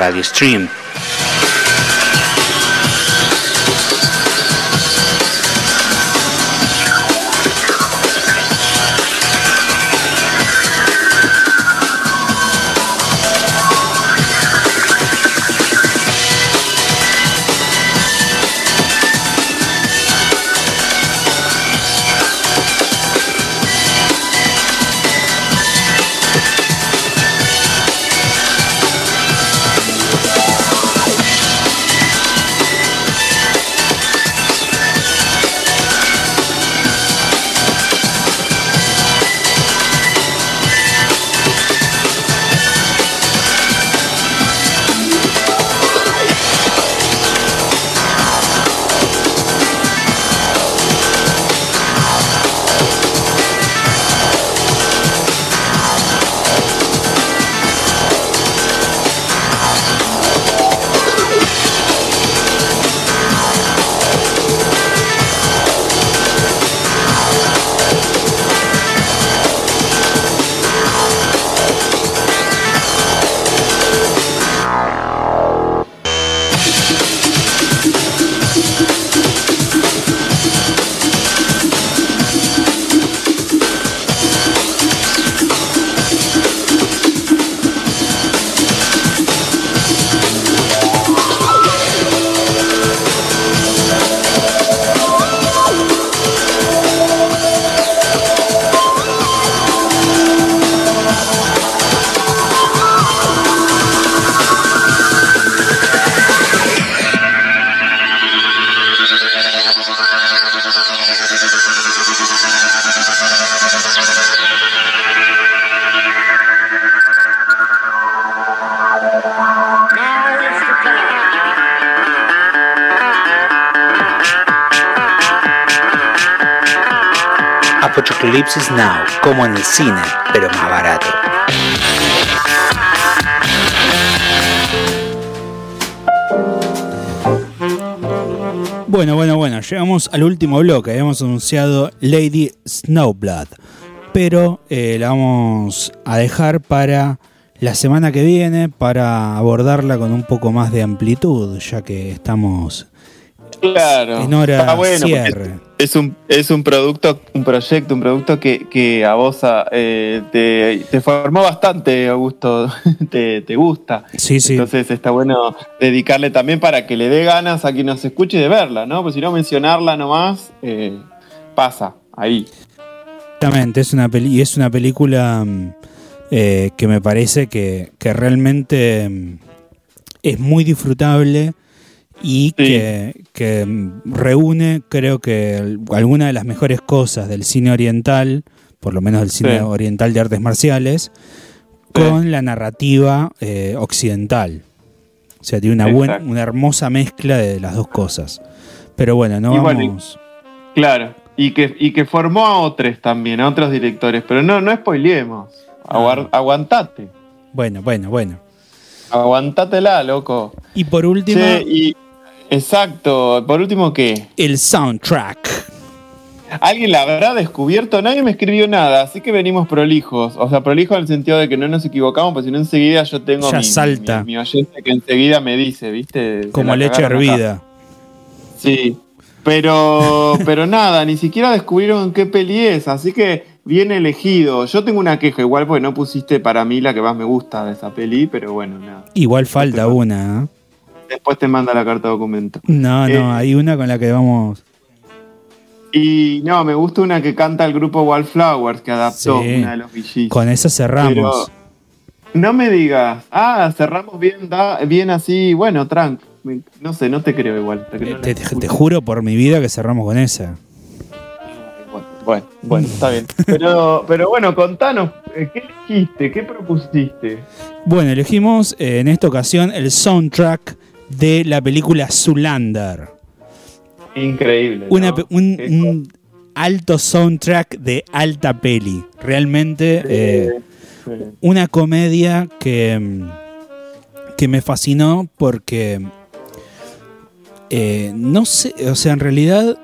Radio Stream. Al último bloque. Habíamos anunciado Lady Snowblood, pero eh, la vamos a dejar para la semana que viene para abordarla con un poco más de amplitud, ya que estamos Claro. en hora Está bueno, cierre. Es un, es un producto, un proyecto, un producto que, que a vos eh, te, te formó bastante, Augusto. te, te gusta. Sí, sí. Entonces está bueno dedicarle también para que le dé ganas a quien nos escuche de verla, ¿no? Pues si no mencionarla nomás, eh, pasa ahí. Exactamente, es una, peli y es una película mm, eh, que me parece que, que realmente mm, es muy disfrutable y que, que, reúne, creo que, al- algunas de las mejores cosas del cine oriental, por lo menos del cine Sí. oriental de artes marciales, con la narrativa eh, occidental. O sea, tiene una, buena, una hermosa mezcla de las dos cosas. Pero bueno, no Y bueno, vamos. Claro. Y que, y que formó a otros también, a otros directores. Pero no, no spoileemos. Aguar- aguantate. Bueno, bueno, bueno. Aguantatela, loco. Y por último, Che, y. Exacto. Por último, ¿qué? el soundtrack. ¿Alguien la habrá descubierto? Nadie me escribió nada, así que venimos prolijos. O sea, prolijos en el sentido de que no nos equivocamos, porque si no enseguida yo tengo Ya mi, salta. mi, mi oyente que enseguida me dice, ¿viste? Como leche acá. hervida. Sí. Pero, pero nada, ni siquiera descubrieron qué peli es, así que bien elegido. Yo tengo una queja igual porque no pusiste para mí la que más me gusta de esa peli, pero bueno, nada. Igual falta una. ¿eh? Después te manda la carta de documento. No, Eh, no, hay una con la que vamos. Y no, me gusta una que canta el grupo Wallflowers, que adaptó Sí. una de los VGs. Con esa cerramos. Pero no me digas, ah, cerramos bien, da- bien así, bueno, trank. Me- No sé, no te creo igual. te creo- te, te- te juro por mi vida que cerramos con esa. Bueno, bueno, está bien. Pero, pero bueno, contanos, eh, ¿qué elegiste? ¿Qué propusiste? Bueno, elegimos eh, en esta ocasión el soundtrack de la película Zulander. Increíble. ¿no? Una pe- un, alto soundtrack de alta peli. Realmente eh, una comedia que, mm, que me fascinó porque eh, no sé, o sea, en realidad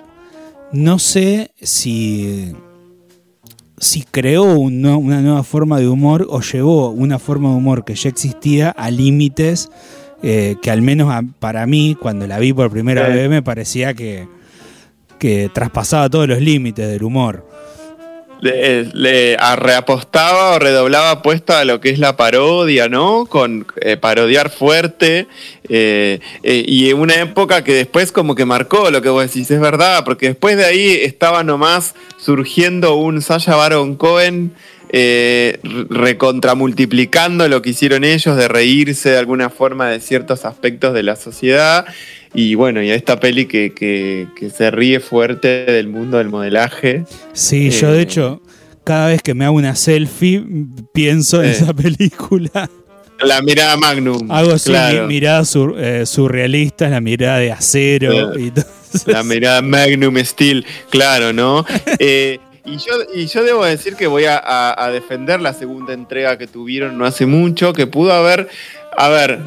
no sé si si creó un una nueva forma de humor o llevó una forma de humor que ya existía a límites eh, que al menos a- para mí, cuando la vi por primera Sí. vez, me parecía que, que traspasaba todos los límites del humor. le, le reapostaba o redoblaba apuesta a lo que es la parodia, ¿no? Con eh, parodiar fuerte. eh, eh, y en una época que después como que marcó lo que vos decís, es verdad, porque después de ahí estaba nomás surgiendo un Sasha Baron Cohen. Eh, recontramultiplicando lo que hicieron ellos de reírse de alguna forma de ciertos aspectos de la sociedad y bueno, y a esta peli que, que- que se ríe fuerte del mundo del modelaje. Sí, yo de Eh, hecho, cada vez que me hago una selfie, pienso en Eh. esa película. La mirada Magnum. Hago así claro. mi- miradas sur- eh, surrealistas, la mirada de acero y. La mirada Magnum Steel, claro, ¿no? Y, yo, y yo debo decir que voy a, a- a defender la segunda entrega que tuvieron no hace mucho, que pudo haber. A ver,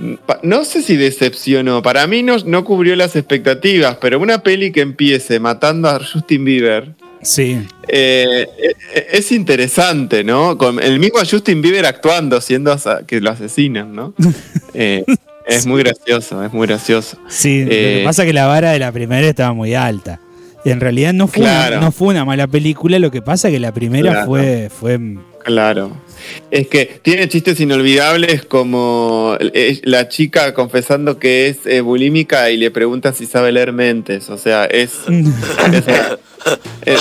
no sé si decepcionó. Para mí no, no cubrió las expectativas, pero una peli que empiece matando a Justin Bieber. Sí. eh, eh, es interesante, ¿no? Con el mismo Justin Bieber actuando, siendo que lo asesinan, ¿no? Eh, es muy gracioso, es muy gracioso. Sí, lo Eh, que pasa es que la vara de la primera estaba muy alta. En realidad no fue, Claro. una, no fue una mala película, lo que pasa es que la primera Claro. fue, fue Claro. Es que tiene chistes inolvidables como eh, la chica confesando que es eh, bulímica y le pregunta si sabe leer mentes. O sea, es, es-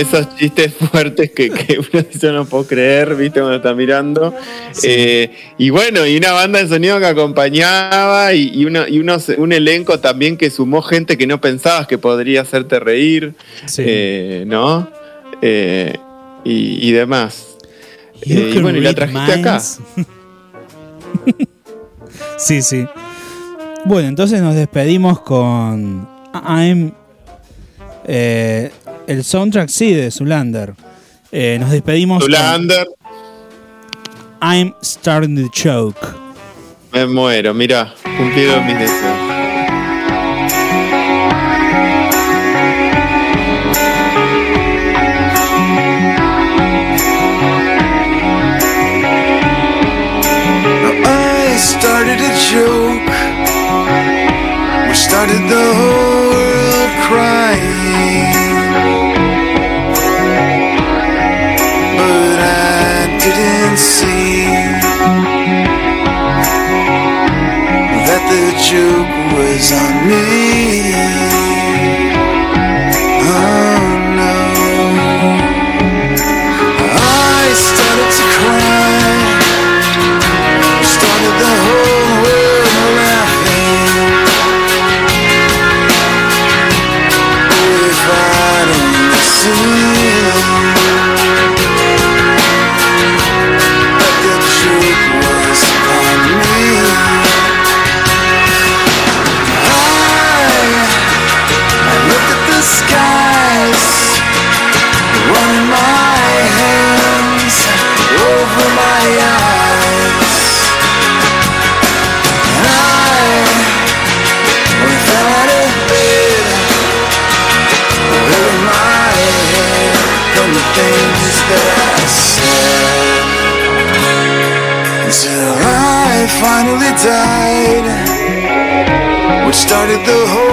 esos chistes fuertes que, que uno dice no puedo creer, viste, cuando está mirando. Eh, y bueno, y una banda de sonido que acompañaba y, y una- y unos- un elenco también que sumó gente que no pensabas que podría hacerte reír. Sí. eh, ¿No? Eh, y, y demás. Y bueno, y la trajiste acá. sí, sí. Bueno, entonces nos despedimos con I'm eh, el soundtrack sí de Zulander. Eh, nos despedimos Zulander. con I'm starting to choke. Me muero, mira, cumplido mis deseos. I started a joke. We started the whole world crying. See that the joke was on me. Died, which started the whole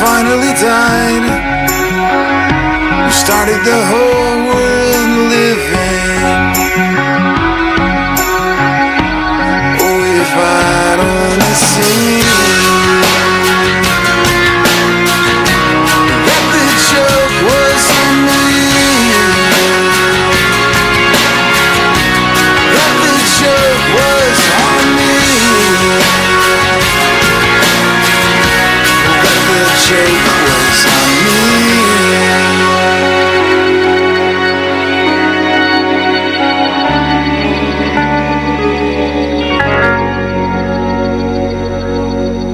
finally died. You started the whole